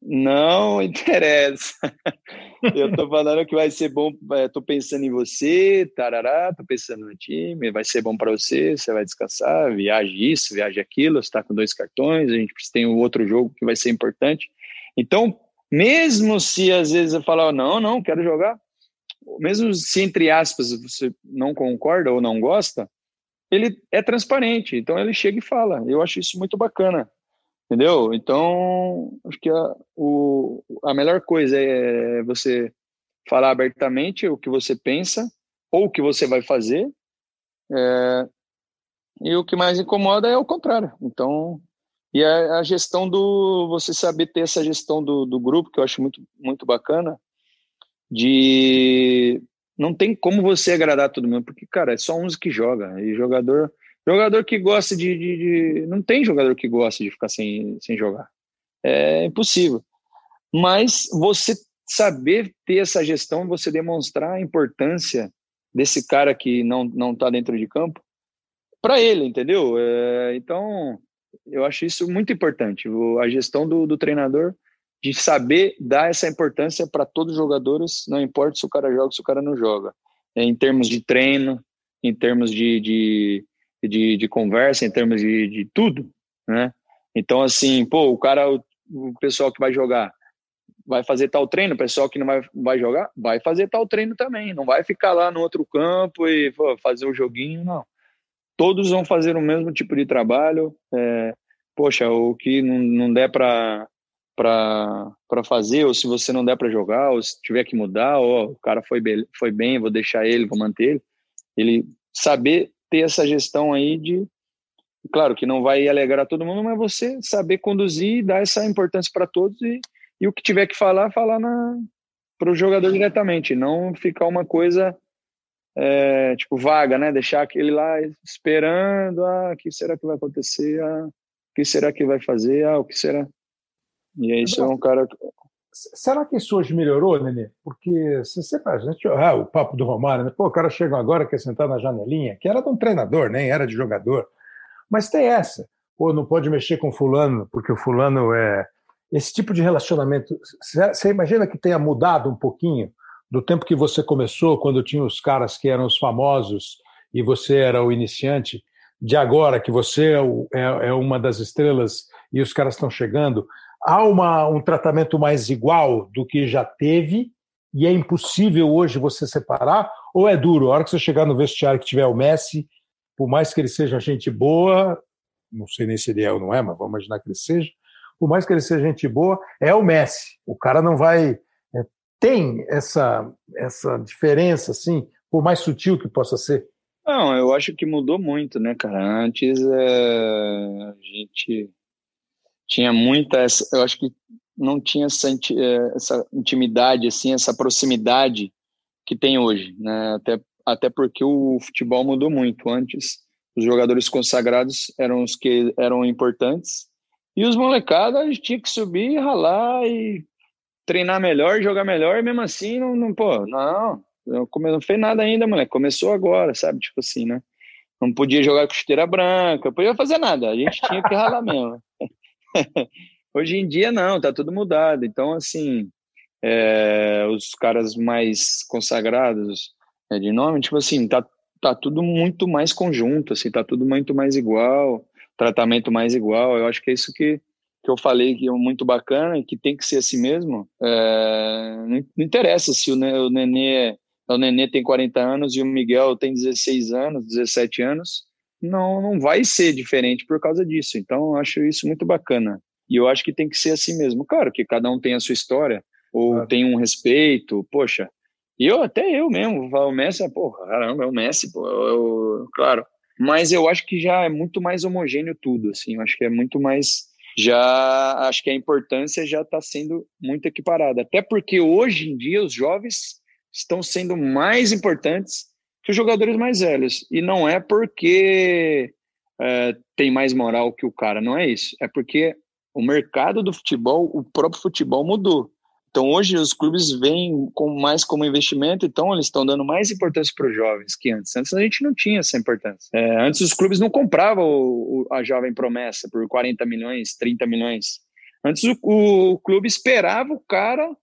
Não interessa. Eu tô falando que vai ser bom. É, tô pensando em você, tarará, tô pensando no time, vai ser bom para você, você vai descansar, viaje isso, viaje aquilo, você tá com dois cartões, a gente tem um outro jogo que vai ser importante. Então, mesmo se às vezes eu falar, não, não, quero jogar, mesmo se entre aspas você não concorda ou não gosta, ele é transparente, então ele chega e fala. Eu acho isso muito bacana. Entendeu? Então, acho que a, o, a melhor coisa é você falar abertamente o que você pensa ou o que você vai fazer. É, e o que mais incomoda é o contrário. Então, e a, a, gestão do. Você saber ter essa gestão do, do grupo, que eu acho muito, muito bacana, de. Não tem como você agradar todo mundo, porque, cara, é só uns que joga. E jogador Jogador que gosta de, de, de, Não tem jogador que gosta de ficar sem, sem jogar. É impossível. Mas você saber ter essa gestão, você demonstrar a importância desse cara que não não está dentro de campo para ele, entendeu? É, então, eu acho isso muito importante. a gestão do, do treinador de saber dar essa importância para todos os jogadores, não importa se o cara joga se o cara não joga. É, em termos de treino, em termos de, de de, de conversa, em termos de, de tudo, né? Então, assim, pô, o cara, o, o, pessoal que vai jogar, vai fazer tal treino, o pessoal que não vai, vai jogar, vai fazer tal treino também, não vai ficar lá no outro campo e pô, fazer o joguinho, não. Todos vão fazer o mesmo tipo de trabalho, é, poxa, o que não, não der para para fazer, ou se você não der para jogar, ou se tiver que mudar, ou o cara foi, bem, foi bem, vou deixar ele, vou manter ele. Ele saber ter essa gestão aí de, claro que não vai alegrar todo mundo, mas você saber conduzir e dar essa importância para todos e, e o que tiver que falar, falar para o jogador diretamente, não ficar uma coisa é, tipo vaga, né? Deixar aquele lá esperando, ah, o que será que vai acontecer? Ah, o que será que vai fazer? Ah, o que será? E aí isso é um cara Será que isso hoje melhorou, Nenê? Porque você sempre a gente, ah, o papo do Romário, né? Pô, o cara chega agora quer sentar na janelinha, que era de um treinador, nem era de jogador. Mas tem essa. Pô, não pode mexer com fulano, porque o fulano é esse tipo de relacionamento. Você imagina que tenha mudado um pouquinho do tempo que você começou, quando tinha os caras que eram os famosos e você era o iniciante, de agora que você é, é, é uma das estrelas e os caras estão chegando há uma, um tratamento mais igual do que já teve e é impossível hoje você separar? Ou é duro? A hora que você chegar no vestiário que tiver o Messi, por mais que ele seja gente boa, não sei nem se ele é ou não é, mas vamos imaginar que ele seja, por mais que ele seja gente boa, é o Messi. O cara não vai. É, tem essa, essa diferença, assim, por mais sutil que possa ser? Não, eu acho que mudou muito, né, cara? Antes é, a gente tinha muita eu acho que não tinha essa, eh, essa intimidade assim essa proximidade que tem hoje né? Até até porque o futebol mudou muito. Antes os jogadores consagrados eram os que eram importantes e os molecadas tinha que subir ralar e treinar melhor jogar melhor e mesmo assim não, não pô não não, não fez nada ainda moleque começou agora sabe? Tipo assim né? Não podia jogar com chuteira branca, podia fazer nada, a gente tinha que ralar mesmo. Hoje em dia não, tá tudo mudado. Então, assim, é, os caras mais consagrados é, de nome, tipo assim, tá, tá tudo muito mais conjunto, assim, tá tudo muito mais igual, tratamento mais igual. Eu acho que é isso que, que eu falei que é muito bacana e que tem que ser assim mesmo. É, não, não, interessa se o, o Nenê, o Nenê tem 40 anos e o Miguel tem 16 anos, 17 anos não, não vai ser diferente por causa disso. Então, eu acho isso muito bacana. E eu acho que tem que ser assim mesmo. Claro que cada um tem a sua história, ou tem um respeito, poxa. E eu, até eu mesmo, o Messi, é, porra, caramba, é o Messi, pô, eu, claro. Mas eu acho que já é muito mais homogêneo tudo, assim. Eu acho que é muito mais. Já acho que a importância já está sendo muito equiparada. Até porque hoje em dia os jovens estão sendo mais importantes que os jogadores mais velhos. E não é porque é, tem mais moral que o cara, não é isso. É porque o mercado do futebol, o próprio futebol mudou. Então hoje os clubes vêm com mais como investimento, então eles estão dando mais importância para os jovens que antes. Antes a gente não tinha essa importância. É, antes os clubes não compravam o, o, a jovem promessa por 40 milhões, 30 milhões. Antes o, o clube esperava o cara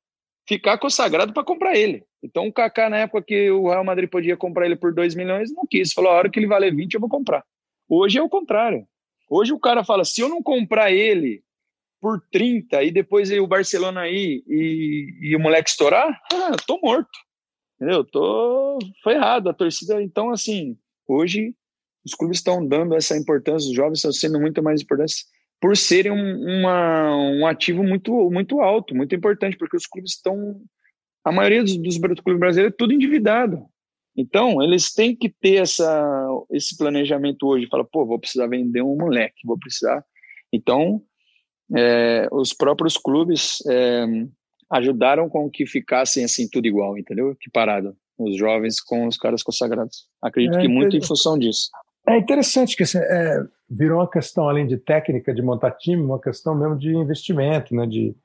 ficar consagrado para comprar ele. Então o Kaká, na época que o Real Madrid podia comprar ele por 2 milhões, não quis. Falou, a hora que ele valer 20, eu vou comprar. Hoje é o contrário. Hoje o cara fala, se eu não comprar ele por 30 e depois o Barcelona aí e, e o moleque estourar, ah, tô morto. Entendeu? Tô foi errado a torcida. Então assim, hoje os clubes estão dando essa importância, os jovens estão sendo muito mais importantes por serem um, uma, um ativo muito muito alto, muito importante, porque os clubes estão a maioria dos, dos clubes brasileiros é tudo endividado. Então, eles têm que ter essa, esse planejamento hoje. Fala, pô, vou precisar vender um moleque, vou precisar. Então, é, os próprios clubes é, ajudaram com que ficassem assim tudo igual, entendeu? Que parado. Os jovens com os caras consagrados. Acredito é, que muito em função disso. É interessante que é, virou uma questão, além de técnica, de montar time, uma questão mesmo de investimento, né? De,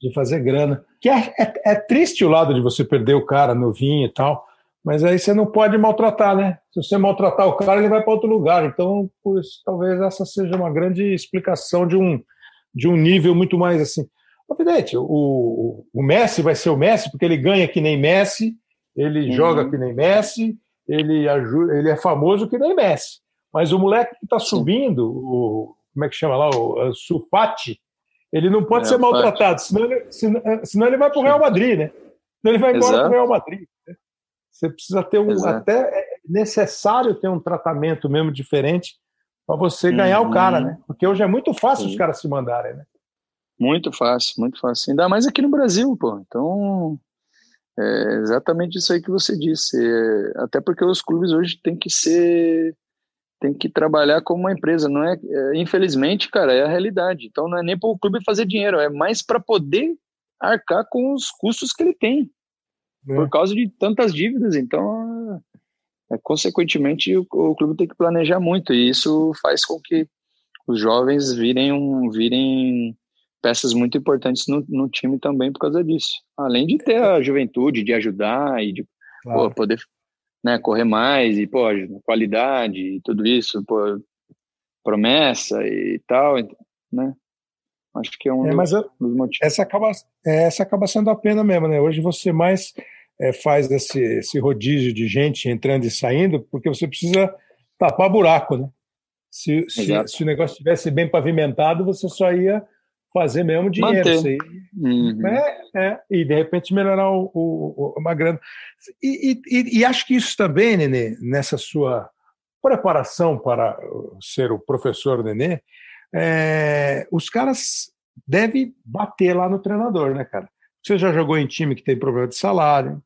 de fazer grana. Que é, é, é triste o lado de você perder o cara novinho e tal, mas aí você não pode maltratar, né? Se você maltratar o cara, ele vai para outro lugar. Então, por isso, talvez essa seja uma grande explicação de um, de um nível muito mais assim. Evidente, o, o Messi vai ser o Messi porque ele ganha que nem Messi, ele uhum. joga que nem Messi, ele, ajuda, ele é famoso que nem Messi. Mas o moleque que está subindo, o, como é que chama lá, o, o ele não pode é, ser maltratado, senão ele, senão, senão ele vai para o Real Madrid, né? Senão ele vai embora para o Real Madrid. Né? Você precisa ter um. Exato. Até é necessário ter um tratamento mesmo diferente para você ganhar uhum. o cara, né? Porque hoje é muito fácil os caras se mandarem, né? Muito fácil, muito fácil. Ainda mais aqui no Brasil, pô. Então, é exatamente isso aí que você disse. É, até porque os clubes hoje têm que ser tem que trabalhar como uma empresa, não é, é infelizmente, cara, é a realidade. Então não é nem para o clube fazer dinheiro, é mais para poder arcar com os custos que ele tem é. por causa de tantas dívidas. Então, é, consequentemente, o, o, clube tem que planejar muito e isso faz com que os jovens virem um, virem peças muito importantes no, no time também por causa disso. Além de ter a juventude, de ajudar e de claro. pô, poder né, correr mais e, pô, qualidade e tudo isso, pô, promessa e tal, né? Acho que é um é, dos, eu, dos, motivos. Essa acaba, é, essa acaba sendo a pena mesmo, né? Hoje você mais é, faz esse, esse rodízio de gente entrando e saindo, porque você precisa tapar buraco, né? Se, se, se, o negócio estivesse bem pavimentado, você só ia fazer mesmo dinheiro. Manter. Uhum. É, é, e de repente melhorar o, o, uma grana. E, e, e, acho que isso também, Nenê, nessa sua preparação para ser o professor Nenê, é, os caras devem bater lá no treinador, né, cara? Você já jogou em time que tem problema de salário,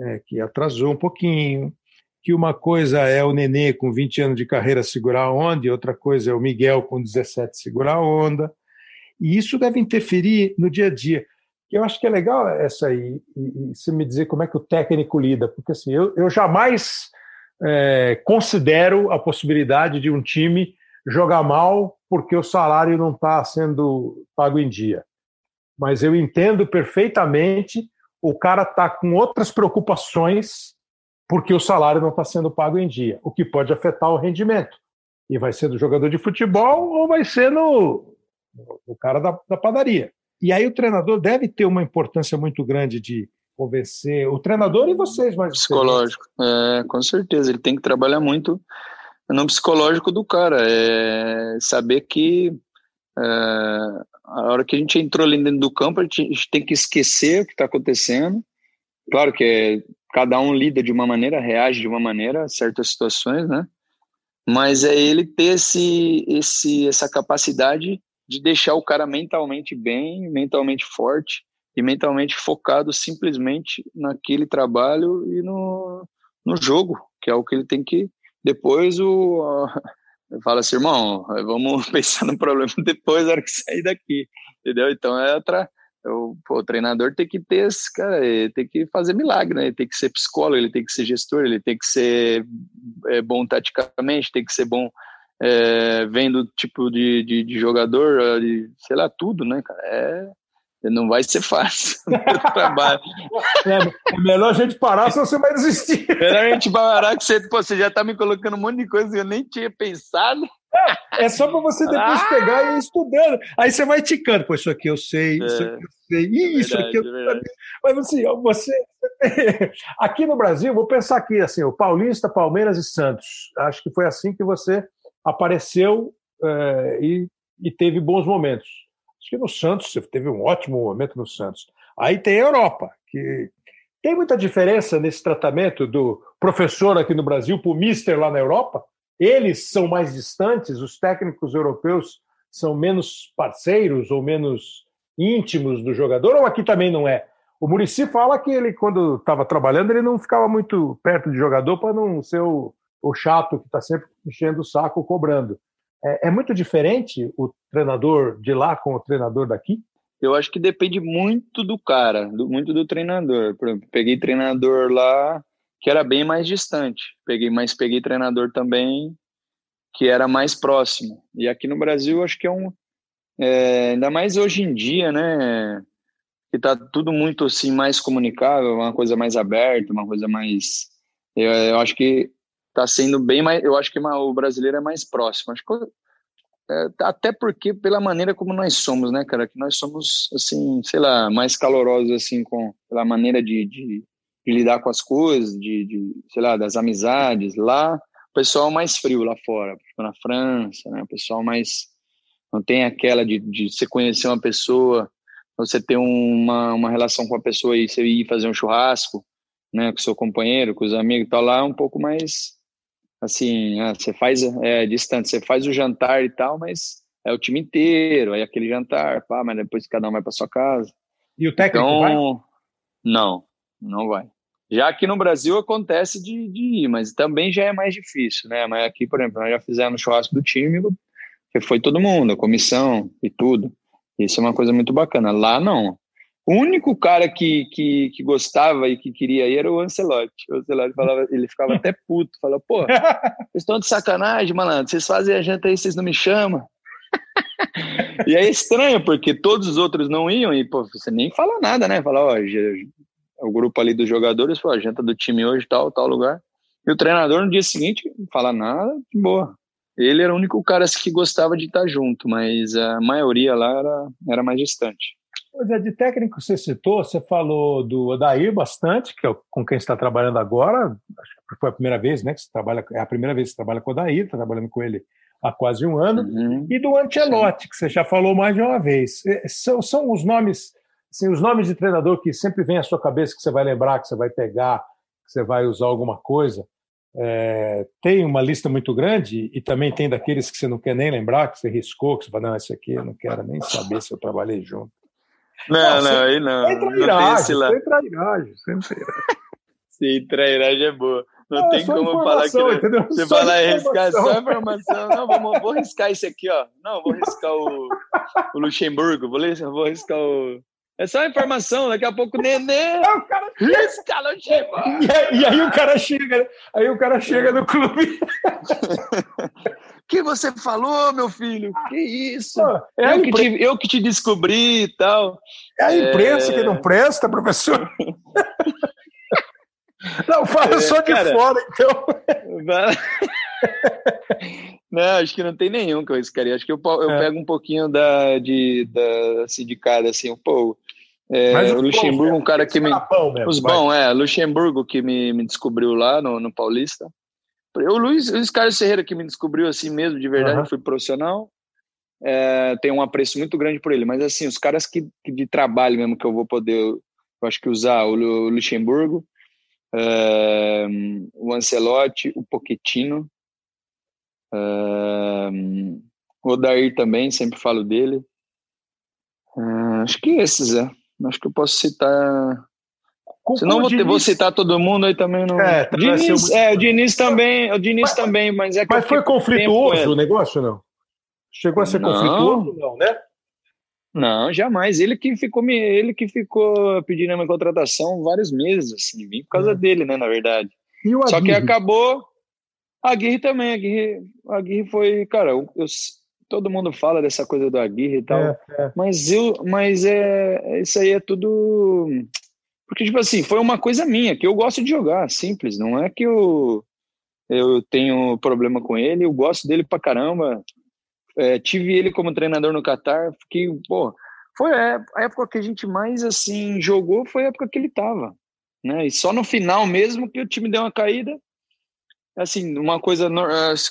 é, que atrasou um pouquinho, que uma coisa é o Nenê com 20 anos de carreira segurar a onda, e outra coisa é o Miguel com 17 segurar a onda. E isso deve interferir no dia a dia. Eu acho que é legal essa aí, e, e você me dizer como é que o técnico lida, porque assim, eu, eu jamais é, considero a possibilidade de um time jogar mal porque o salário não está sendo pago em dia. Mas eu entendo perfeitamente o cara está com outras preocupações porque o salário não está sendo pago em dia, o que pode afetar o rendimento. E vai ser do jogador de futebol ou vai ser no, no cara da, da padaria. E aí o treinador deve ter uma importância muito grande de convencer o treinador e vocês, mas psicológico, é, com certeza ele tem que trabalhar muito no psicológico do cara, é saber que é, a hora que a gente entrou ali dentro do campo, a gente, a gente tem que esquecer o que está acontecendo. Claro que é, cada um lida de uma maneira, reage de uma maneira a certas situações, né? Mas é ele ter esse, esse, essa capacidade de deixar o cara mentalmente bem, mentalmente forte e mentalmente focado simplesmente naquele trabalho e no, no jogo, que é o que ele tem que depois o fala assim, irmão, vamos pensar no problema depois, na hora que sair daqui, entendeu? Então é outra. O, pô, o treinador tem que ter esse, cara, tem que fazer milagre, né? Ele tem que ser psicólogo, ele tem que ser gestor, ele tem que ser é, bom taticamente, tem que ser bom é, vendo tipo de, de, de jogador, de, sei lá, tudo, né, cara? É, não vai ser fácil trabalho. É, é, melhor a gente parar, senão você vai desistir. Melhor a gente parar que você, pô, você já tá me colocando um monte de coisa que eu nem tinha pensado. É, é só para você depois ah! pegar e ir estudando. Aí você vai ticando, pô, isso aqui eu sei, isso é, aqui eu sei, é isso verdade, aqui eu sei. Mas assim, você, aqui no Brasil, vou pensar aqui assim, o Paulista, Palmeiras e Santos. Acho que foi assim que você apareceu é, e, e teve bons momentos. Acho que no Santos teve um ótimo momento no Santos. Aí tem a Europa, que tem muita diferença nesse tratamento do professor aqui no Brasil para o mister lá na Europa? Eles são mais distantes, os técnicos europeus são menos parceiros ou menos íntimos do jogador, ou aqui também não é? O Murici fala que ele, quando estava trabalhando, ele não ficava muito perto de jogador para não ser o, o chato que está sempre enchendo o saco, cobrando. É, é muito diferente o treinador de lá com o treinador daqui? Eu acho que depende muito do cara, do, muito do treinador. Por exemplo, peguei treinador lá que era bem mais distante. Peguei, mas peguei treinador também que era mais próximo. E aqui no Brasil acho que é um é, ainda mais hoje em dia, né? Que tá tudo muito assim mais comunicável, uma coisa mais aberta, uma coisa mais eu, eu acho que tá sendo bem mais, eu acho que o brasileiro é mais próximo. Acho que é, até porque pela maneira como nós somos, né, cara, que nós somos assim, sei lá, mais calorosos assim com pela maneira de, de, de lidar com as coisas, de, de, sei lá, das amizades. Lá, o pessoal mais frio lá fora, tipo na França, né, o pessoal mais não tem aquela de, de você conhecer uma pessoa, você ter uma, uma relação com a pessoa e você ir fazer um churrasco, né, com seu companheiro, com os amigos, tal lá é um pouco mais assim, ah, você faz é, distante, você faz o jantar e tal, mas é o time inteiro, aí aquele jantar, pá, mas depois cada um vai para sua casa. E o técnico então, vai? Não, não vai. Já aqui no Brasil acontece de, de ir, mas também já é mais difícil, né? Mas aqui, por exemplo, nós já fizemos churrasco do time, que foi todo mundo, a comissão e tudo. Isso é uma coisa muito bacana. Lá não. O único cara que, que, que gostava e que queria ir era o Ancelotti. O Ancelotti falava, ele ficava até puto, falava, pô, vocês estão de sacanagem, malandro, vocês fazem a janta aí, vocês não me chamam. e é estranho, porque todos os outros não iam e, pô, você nem fala nada, né? Fala, ó, o grupo ali dos jogadores, pô, a janta do time hoje, tal, tal lugar. E o treinador no dia seguinte não fala nada, de boa. Ele era o único cara que gostava de estar junto, mas a maioria lá era, era mais distante. Pois é, de técnico você citou, você falou do Odair bastante, que é com quem você está trabalhando agora. Acho que foi a primeira vez, né? Que você trabalha, é a primeira vez que você trabalha com o Odair, está trabalhando com ele há quase um ano. Uhum. E do Ancelotti, que você já falou mais de uma vez. São, são os nomes, assim, os nomes de treinador que sempre vem à sua cabeça, que você vai lembrar, que você vai pegar, que você vai usar alguma coisa. É, tem uma lista muito grande e também tem daqueles que você não quer nem lembrar, que você riscou, que você fala, não, esse aqui eu não quero nem saber se eu trabalhei junto. Não, não, aí não. Sem trairagem, sem trairagem, sem trairagem. Sim, trairagem é boa. Não, não tem como falar que entendeu? você só falar e riscar só informação. Não, vou, vou riscar esse aqui, ó. Não, vou riscar o, o Luxemburgo, vou, vou riscar o. É só informação, daqui a pouco o Nenê o cara risca Luxemburgo. E, e aí o cara chega, aí o cara chega no clube. que você falou, meu filho? Que isso? é eu, que te, eu que te descobri e tal. É a imprensa é... que não presta, professor. não, fala é, só de cara, fora, então. Não, acho que não tem nenhum que eu riscaria. Acho que eu, eu é. pego um pouquinho da, de, da, assim, de cada, assim, pô, é, o Luxemburgo, um cara que me. os bons, é, Luxemburgo que me, me descobriu lá no, no Paulista. O Luiz, Luiz Carlos Ferreira, que me descobriu assim mesmo, de verdade, uhum. fui profissional. É, tenho um apreço muito grande por ele. Mas, assim, os caras que, que de trabalho mesmo que eu vou poder, eu acho que usar, o, Luxemburgo, é, o Ancelotti, o Pochettino, é, o Odair também, sempre falo dele. Acho que esses, é. Acho que eu posso citar com, Senão vou, Diniz... vou citar todo mundo aí também não. É, Diniz, é o Diniz também, o Diniz mas, também, mas é que Mas foi conflituoso o negócio não? Chegou a ser não. conflituoso não, né? Não, jamais. Ele que ficou me, ele que ficou pedindo a minha contratação vários meses, assim, vim por causa é. dele, né, na verdade. Só que acabou a Aguirre também, a Aguirre, a Aguirre foi, cara, eu, eu, todo mundo fala dessa coisa do Aguirre e tal, é, é. mas eu, mas é, isso aí é tudo porque, tipo assim, foi uma coisa minha, que eu gosto de jogar, simples. Não é que eu. eu tenho problema com ele, eu gosto dele pra caramba. É, tive ele como treinador no Catar, fiquei, pô, foi a época que a gente mais assim jogou, foi a época que ele tava, né? E só no final mesmo que o time deu uma caída. Assim, uma coisa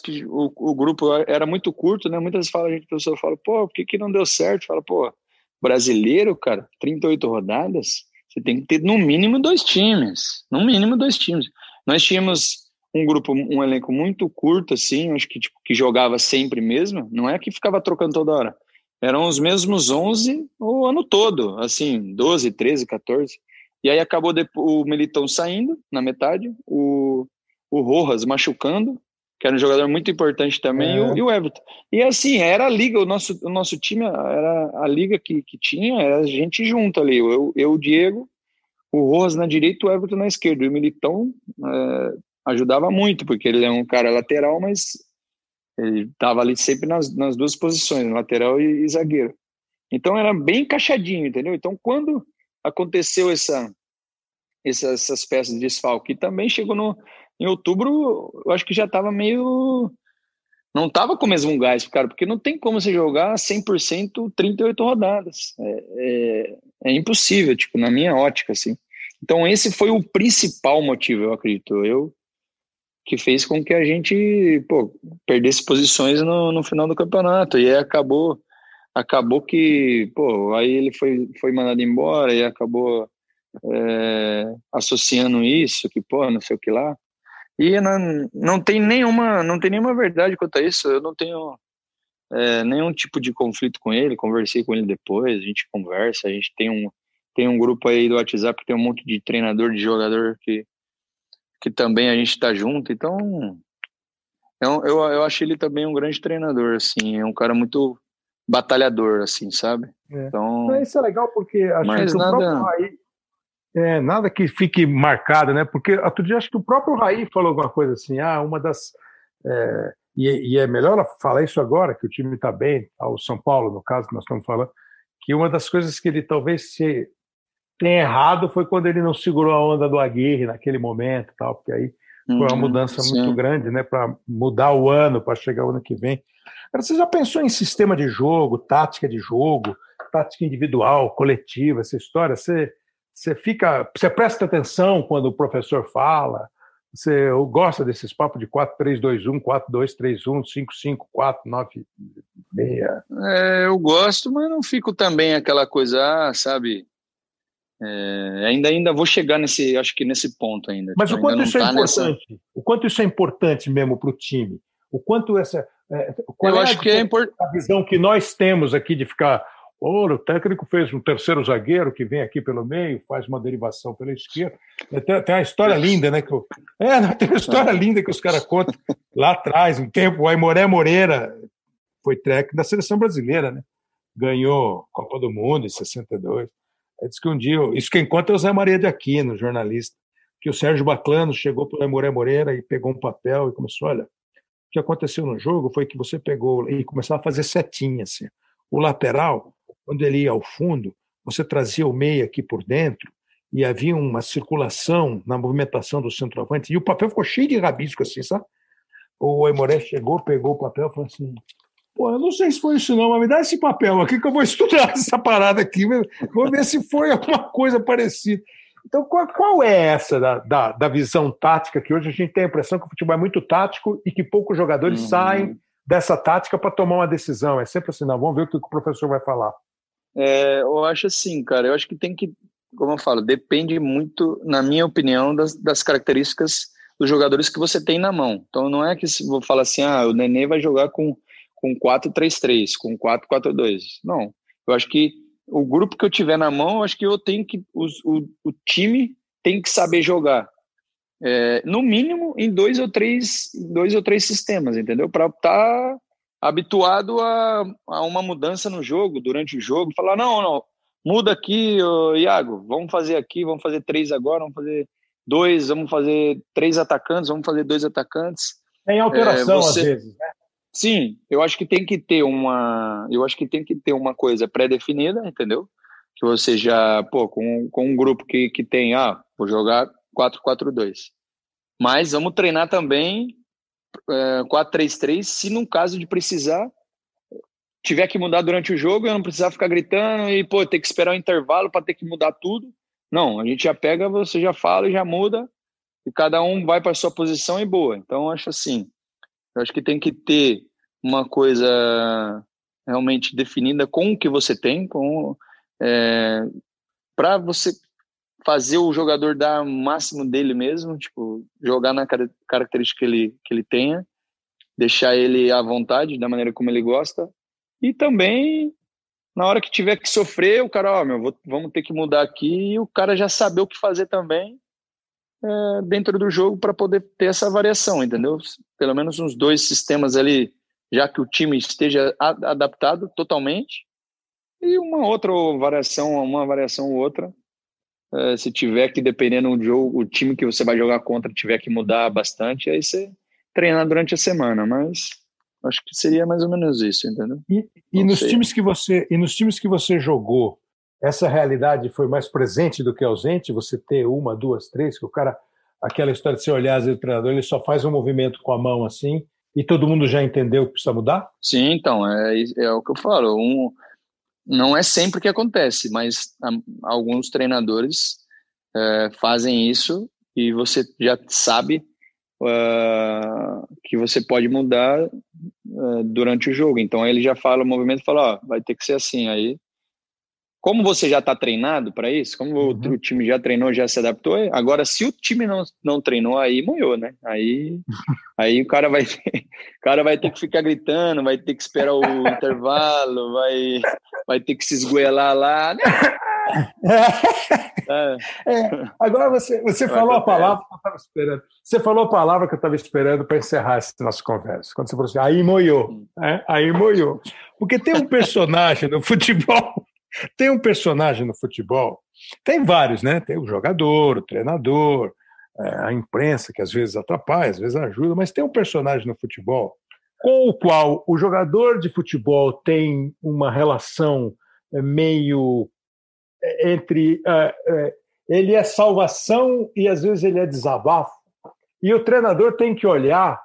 que o, o grupo era muito curto, né? Muitas vezes fala, a gente, pessoa fala, pô, por que, que não deu certo? Fala, pô, brasileiro, cara, 38 rodadas, você tem que ter no mínimo dois times, no mínimo dois times. Nós tínhamos um grupo, um elenco muito curto, assim, acho que, tipo, que jogava sempre mesmo, não é que ficava trocando toda hora. Eram os mesmos 11 o ano todo, assim, 12, 13, 14. E aí acabou o Militão saindo na metade, o, o Rojas machucando, que era um jogador muito importante também, é. e, o, e, o, Everton. E assim, era a liga, o nosso, o nosso time era a liga que, que tinha, era a gente junto ali, eu, eu o Diego, o Rojas na direita, o Everton na esquerda. E o Militão é, ajudava muito, porque ele é um cara lateral, mas ele estava ali sempre nas, nas duas posições, lateral e, e, zagueiro. Então era bem encaixadinho, entendeu? Então quando aconteceu essa, essa essas peças de desfalque, também chegou no, em outubro, eu acho que já estava meio. Não estava com o mesmo gás, cara, porque não tem como você jogar 100% 38 rodadas. É, é, é impossível, tipo, na minha ótica, assim. Então, esse foi o principal motivo, eu acredito. Eu que fez com que a gente pô, perdesse posições no, no final do campeonato. E acabou, acabou que, pô, aí ele foi, foi mandado embora e acabou é, associando isso, que, pô, não sei o que lá. E não, não tem nenhuma, não tem nenhuma verdade quanto a isso. Eu não tenho é, nenhum tipo de conflito com ele. Conversei com ele depois, a gente conversa, a gente tem um tem um grupo aí do WhatsApp que tem um monte de treinador, de jogador que que também a gente está junto. Então, eu, eu, eu acho ele também um grande treinador, assim, é um cara muito batalhador, assim, sabe? É. Então, isso é legal porque acho que nada... o próprio Raí, é, nada que fique marcado, né? Porque outro dia acho que o próprio Raí falou alguma coisa assim, ah, uma das é, e, e, é melhor falar isso agora que o time está bem, ao São Paulo no caso que nós estamos falando, que uma das coisas que ele talvez se tem errado foi quando ele não segurou a onda do Aguirre naquele momento, tal, porque aí foi uma uhum, mudança sim. muito grande, né, para mudar o ano, para chegar o ano que vem. Agora, você já pensou em sistema de jogo, tática de jogo, tática individual, coletiva, essa história? Você, você fica, você presta atenção quando o professor fala? Você gosta desses papos de 4-3-2-1, 4-2-3-1, 5-5-4-9-6? É, eu gosto, mas não fico também aquela coisa, ah, sabe, é, ainda, ainda vou chegar nesse, acho que nesse ponto ainda. Mas tipo, o quanto isso é tá é importante? Nessa... O quanto isso é importante mesmo para o time? O quanto essa. É, Eu é acho que é importante. A visão que nós temos aqui de ficar. Oh, o técnico fez um terceiro zagueiro que vem aqui pelo meio, faz uma derivação pela esquerda. Tem, tem uma história linda, né? Que eu, é, tem uma história linda que os caras contam lá atrás, um tempo. O Aimoré Moreira foi técnico da seleção brasileira, né? Ganhou Copa do Mundo em 62. Ele disse que um dia, isso quem conta é o Zé Maria de Aquino, jornalista, que o Sérgio Baclano chegou para o Moré Moreira e pegou um papel e começou, olha, o que aconteceu no jogo foi que você pegou e começava a fazer setinha, assim. O lateral, quando ele ia ao fundo, você trazia o meia aqui por dentro e havia uma circulação na movimentação do centroavante e o papel ficou cheio de rabisco assim, sabe? O Aimoré chegou, pegou o papel e falou assim: Pô, eu não sei se foi isso não, mas me dá esse papel aqui que eu vou estudar essa parada aqui, vou ver se foi alguma coisa parecida. Então, qual, qual é essa da, da, da, visão tática que hoje a gente tem a impressão que o futebol é muito tático e que poucos jogadores uhum. saem dessa tática para tomar uma decisão? É sempre assim, não, vamos ver o que o professor vai falar. É, eu acho assim, cara, eu acho que tem que, como eu falo, depende muito, na minha opinião, das, das características dos jogadores que você tem na mão. Então, não é que se vou falar assim, ah, o Nenê vai jogar com com 4-3-3, com 4-4-2. Não. Eu acho que o grupo que eu tiver na mão, eu acho que eu tenho que. o, o time tem que saber jogar. É, no mínimo em dois ou três, dois ou três sistemas, entendeu? Para estar tá habituado a, a, uma mudança no jogo, durante o jogo, falar, não, não, muda aqui, ô, Iago, vamos fazer aqui, vamos fazer três agora, vamos fazer dois, vamos fazer três atacantes, vamos fazer dois atacantes. Tem alteração é, você, às vezes, né? Sim, eu acho que tem que ter uma, eu acho que tem que ter uma coisa pré-definida, entendeu? Que você já, pô, com, com um grupo que, que tem, ah, vou jogar 4-4-2. Mas vamos treinar também é, 4-3-3, se num caso de precisar, tiver que mudar durante o jogo, eu não precisar ficar gritando e, pô, ter que esperar o um intervalo para ter que mudar tudo. Não, a gente já pega, você já fala e já muda, e cada um vai para sua posição e boa. Então, acho assim, eu acho que tem que ter uma coisa realmente definida com o que você tem, com é, para você fazer o jogador dar o máximo dele mesmo, tipo, jogar na característica que ele, que ele tenha, deixar ele à vontade, da maneira como ele gosta, e também, na hora que tiver que sofrer, o cara, ó, meu, vou, vamos ter que mudar aqui, e o cara já saber o que fazer também é, dentro do jogo para poder ter essa variação, entendeu? Pelo menos uns dois sistemas ali, já que o time esteja adaptado totalmente, e uma outra variação, uma variação ou outra, é, se tiver que, dependendo do jogo, o time que você vai jogar contra tiver que mudar bastante, aí você treinar durante a semana, mas acho que seria mais ou menos isso, entendeu? E, e nos times que você e nos times que você jogou, essa realidade foi mais presente do que ausente? Você ter uma, duas, três, que o cara aquela história de você olhar o treinador ele só faz um movimento com a mão assim e todo mundo já entendeu que precisa mudar? Sim, então é, é o que eu falo. Um, não é sempre que acontece, mas alguns treinadores é, fazem isso e você já sabe uh, que você pode mudar uh, durante o jogo. Então ele já fala o movimento fala, ó, vai ter que ser assim. Aí como você já está treinado para isso, como uhum. o, time já treinou, já se adaptou, agora se o time não, não treinou, aí moiou, né? Aí, aí o cara vai ter, cara vai ter que ficar gritando, vai ter que esperar o intervalo, vai, vai ter que se esgoelar lá. Né? É. É, agora você, você falou a palavra que eu estava esperando. Você falou a palavra que eu estava esperando para encerrar essa nossa conversa. Quando você falou assim, aí moiou, né? aí moiou. Porque tem um personagem no futebol tem um personagem no futebol, tem vários, né? Tem o jogador, o treinador, é, a imprensa, que às vezes atrapalha, às vezes ajuda, mas tem um personagem no futebol com o qual o jogador de futebol tem uma relação é, meio é, entre. Ele é salvação e às vezes ele é desabafo. E o treinador tem que olhar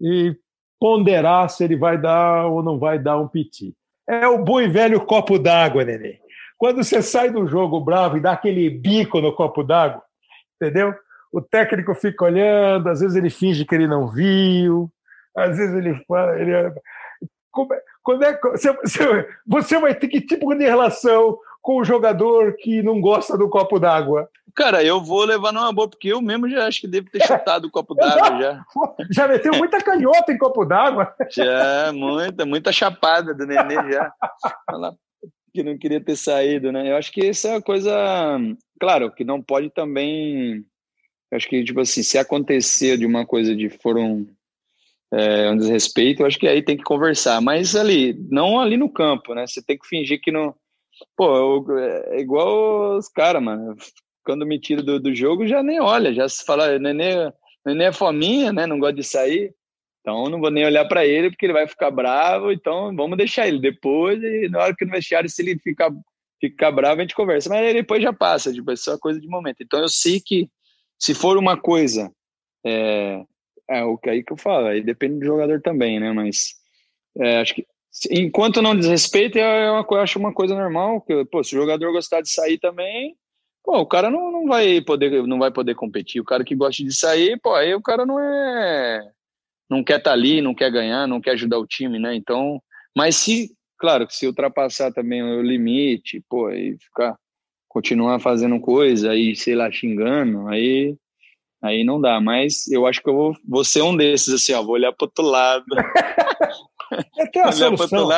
e ponderar se ele vai dar ou não vai dar um piti. É o bom e velho copo d'água, neném. Quando você sai do jogo bravo e dá aquele bico no copo d'água, entendeu? O técnico fica olhando, às vezes ele finge que ele não viu, às vezes ele fala. Ele... É, quando é, você, você vai ter que tipo de relação com o jogador que não gosta do copo d'água? Cara, eu vou levar numa boa, porque eu mesmo já acho que devo ter chutado o copo d'água já. Já meteu muita canhota em copo d'água. Já, muita, muita chapada do nenê já. que não queria ter saído, né? Eu acho que isso é uma coisa, claro, que não pode também, acho que tipo assim, se acontecer de uma coisa de foram é, um desrespeito, eu acho que aí tem que conversar, mas ali, não ali no campo, né? Você tem que fingir que não, pô, é igual os caras, mano quando me tira do, do jogo, já nem olha, já se fala, nenê, nenê é fominha, né? Não gosta de sair. Então não vou nem olhar para ele porque ele vai ficar bravo, então vamos deixar ele depois e na hora que no vestiário se ele ficar ficar bravo a gente conversa, mas depois já passa, tipo, é só coisa de momento. Então eu sei que se for uma coisa é, é o que aí que eu falo, aí depende do jogador também, né? Mas é, acho que enquanto não desrespeita, é uma, eu acho uma coisa normal, que pô, se o jogador gostar de sair também, pô, o cara não, não vai poder não vai poder competir. O cara que gosta de sair, pô, aí o cara não é não quer estar tá ali, não quer ganhar, não quer ajudar o time, né? Então, mas se, claro, se ultrapassar também o limite, pô, aí ficar continuar fazendo coisa aí, sei lá, xingando, aí aí não dá, mas eu acho que eu vou, vou ser um desses assim, ó, vou olhar para outro lado. tem uma solução.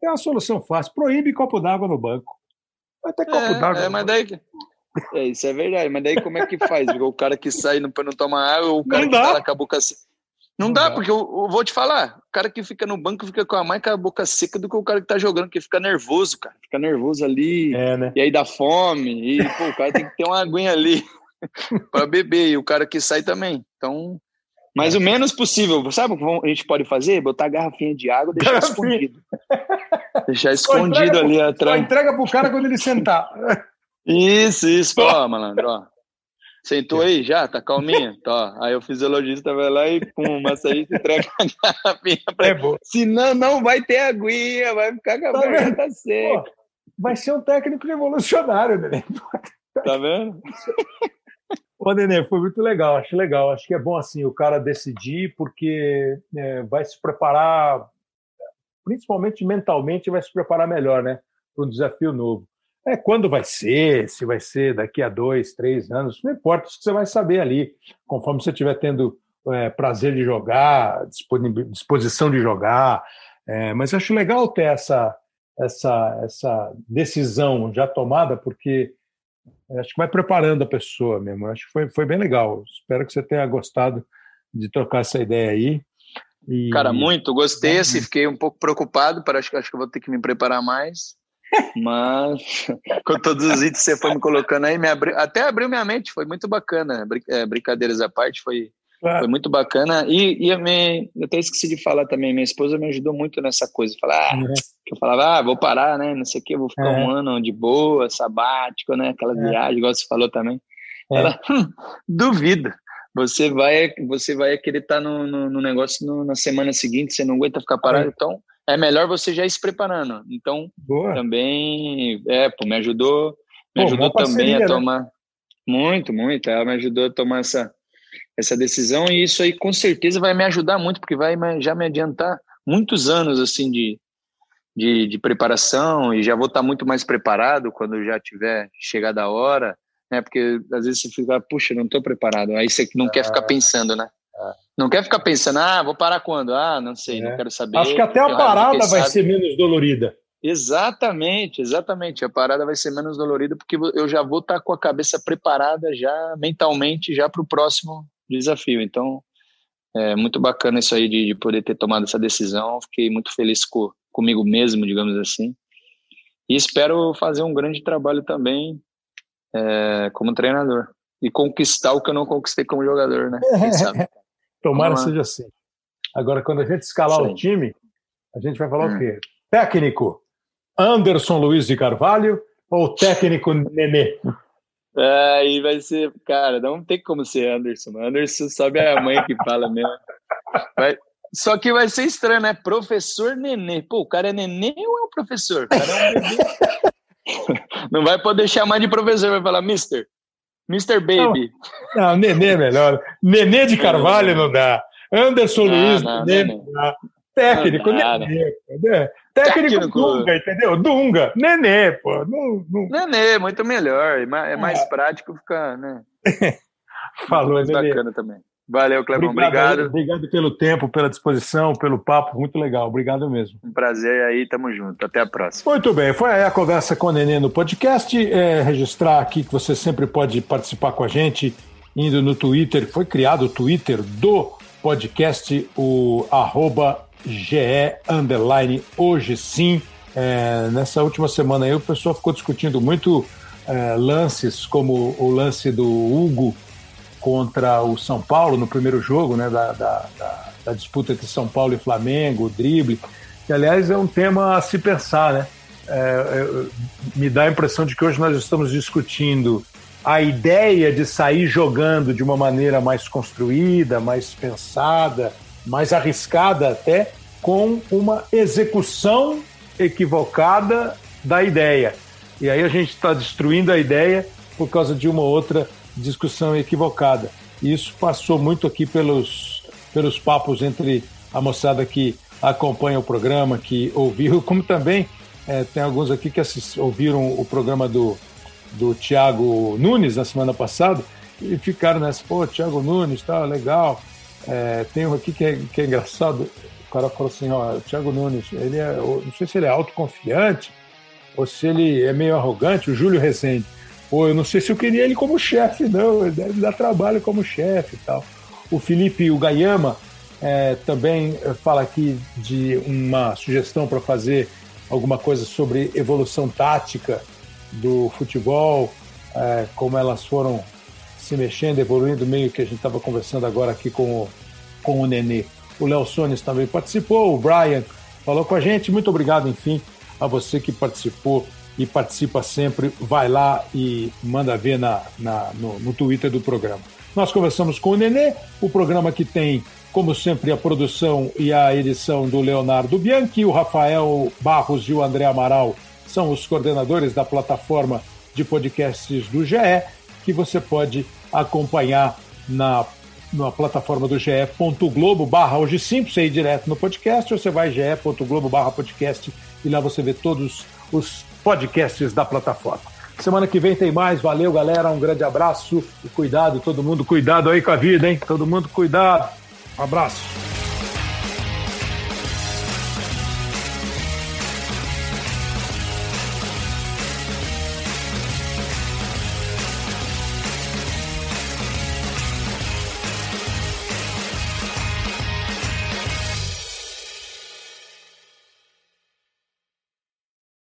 Tem uma solução fácil, proíbe copo d'água no banco. Vai ter copo é, d'água. É, mas daí. É, isso é verdade, mas daí como é que faz? O cara que sai não, não tomar água, o cara não que dá. tá lá com a boca seca. Não, não dá, dá, porque eu, eu, vou te falar, o cara que fica no banco fica com a mãe com a boca seca do que o cara que tá jogando, que fica nervoso, cara. Fica nervoso ali, é, né? e aí dá fome, e pô, o cara tem que ter uma aguinha ali para beber, e o cara que sai também. Então, mas é. o menos possível, sabe o que a gente pode fazer? Botar a garrafinha de água e deixar escondido. Deixar escondido ali atrás. Só entrega pro cara quando ele sentar. Isso, isso. Ó, malandro, ó. Sentou aí já? Tá calminha? tá. Aí o fisiologista vai lá e pum, o massagista entrega a garrafinha pra É bom. Senão não vai ter aguinha, vai ficar com a Tá garganta vendo? seca. Pô, vai ser um técnico revolucionário, Nenê. Tá vendo? Ô, Nenê, foi muito legal, acho legal. Acho que é bom assim o cara decidir, porque é, vai se preparar, principalmente mentalmente, vai se preparar melhor, né? Para um desafio novo. É quando vai ser, se vai ser daqui a dois, três anos, não importa, isso que você vai saber ali, conforme você estiver tendo é, prazer de jogar, disposição de jogar. É, mas acho legal ter essa, essa, essa decisão já tomada, porque acho que vai preparando a pessoa mesmo. Acho que foi, foi bem legal. Espero que você tenha gostado de trocar essa ideia aí. E- Cara, muito. Gostei, assim, fiquei um pouco preocupado, para acho, que- acho que vou ter que me preparar mais. Mas com todos os itens que você foi me colocando aí, me abriu, até abriu minha mente, foi muito bacana. Brin- é, brincadeiras à parte, foi, Claro. foi muito bacana. E, e a minha, eu até esqueci de falar também, minha esposa me ajudou muito nessa coisa. Falar, ah, Uhum. que eu falava, ah, vou parar, né? Não sei o que, vou ficar É. um ano de boa, sabático, né? Aquela É. viagem, igual você falou também. É. Ela, hum, duvido. Você vai, você vai querer estar no, no, no negócio no- na semana seguinte, você não aguenta ficar parado, É. então é melhor você já ir se preparando. Então, Boa. também, é, pô, me ajudou, me Pô, ajudou uma parceria, também a né? tomar, muito, muito, ela me ajudou a tomar essa, essa decisão e isso aí com certeza vai me ajudar muito, porque vai já me adiantar muitos anos, assim, de, de, de preparação e já vou estar muito mais preparado quando já tiver chegada a hora, né? Porque às vezes você fica, puxa, não estou preparado. Aí você não quer ficar pensando, né? Não quer ficar pensando, ah, vou parar quando? Ah, não sei, É. não quero saber. Acho que até a parada vai sabe. ser menos dolorida. Exatamente, exatamente. A parada vai ser menos dolorida porque eu já vou estar com a cabeça preparada já mentalmente já para o próximo desafio. Então, é muito bacana isso aí de, de poder ter tomado essa decisão. Fiquei muito feliz co, comigo mesmo, digamos assim. E espero fazer um grande trabalho também é, como treinador e conquistar o que eu não conquistei como jogador, né? Sabe? Tomara seja assim. Agora, quando a gente escalar aí. o time, a gente vai falar Hum. o quê? Técnico Anderson Luiz de Carvalho ou técnico Nenê? Aí vai ser, cara, não tem como ser Anderson. Anderson sobe a mãe que fala mesmo. Vai- só que vai ser estranho, né? Professor Nenê. Pô, o cara é nenê ou é um professor? O cara é um bebê. Não vai poder chamar de professor, vai falar Mister. Mister Baby. Não, Nenê é melhor. Nenê de Carvalho não dá. Anderson Não, Luiz, não, Nenê não, não dá. Técnico, Não Nenê. entendeu? Técnico, Técnico. Dunga, entendeu? Dunga, Nenê, pô. Não, não Nenê, muito melhor. É ma- é mais prático ficar, né? falou, mais Nenê. bacana também. Valeu, Clebão. Obrigado. Obrigado pelo tempo, pela disposição, pelo papo. Muito legal. Obrigado mesmo. Um prazer aí, tamo junto. Até a próxima. Muito bem, foi aí a conversa com o Nenê no podcast. É, registrar aqui que você sempre pode participar com a gente indo no Twitter. Foi criado o Twitter do podcast, o arroba GE underline hoje sim. É, nessa última semana aí o pessoal ficou discutindo muito é, lances, como o lance do Hugo contra o São Paulo no primeiro jogo, né, da, da, da, da disputa entre São Paulo e Flamengo, o drible, que aliás é um tema a se pensar, né? É, é, me dá a impressão de que hoje nós estamos discutindo a ideia de sair jogando de uma maneira mais construída, mais pensada, mais arriscada até, com uma execução equivocada da ideia. E aí a gente está destruindo a ideia por causa de uma outra discussão equivocada. E isso passou muito aqui pelos, pelos papos entre a moçada que acompanha o programa, que ouviu, como também é, tem alguns aqui que assist, ouviram o programa do, do Tiago Nunes na semana passada e ficaram nessa, pô, Tiago Nunes, tá legal. É, tem um aqui que é, que é engraçado, o cara falou assim, ó, o Thiago Nunes, ele é, não sei se ele é autoconfiante ou se ele é meio arrogante, o Júlio Rezende. Pô, eu não sei se eu queria ele como chefe, não, ele deve dar trabalho como chefe e tal. O Felipe Ugayama é, também fala aqui de uma sugestão para fazer alguma coisa sobre evolução tática do futebol, é, como elas foram se mexendo, evoluindo, meio que a gente estava conversando agora aqui com o, com o Nenê. O Léo Sones também participou, o Brian falou com a gente. Muito obrigado, enfim, a você que participou e participa sempre, vai lá e manda ver na, na no, no Twitter do programa. Nós conversamos com o Nenê, o programa que tem, como sempre, a produção e a edição do Leonardo Bianchi, o Rafael Barros e o André Amaral são os coordenadores da plataforma de podcasts do GE, que você pode acompanhar na, na plataforma do ge.globo barra hoje sim, você ir direto no podcast, ou você vai ge.globo barra podcast e lá você vê todos os podcasts da plataforma. Semana que vem tem mais. Valeu, galera. Um grande abraço cuidado, todo mundo. Cuidado aí com a vida, hein? Todo mundo cuidado. Um abraço.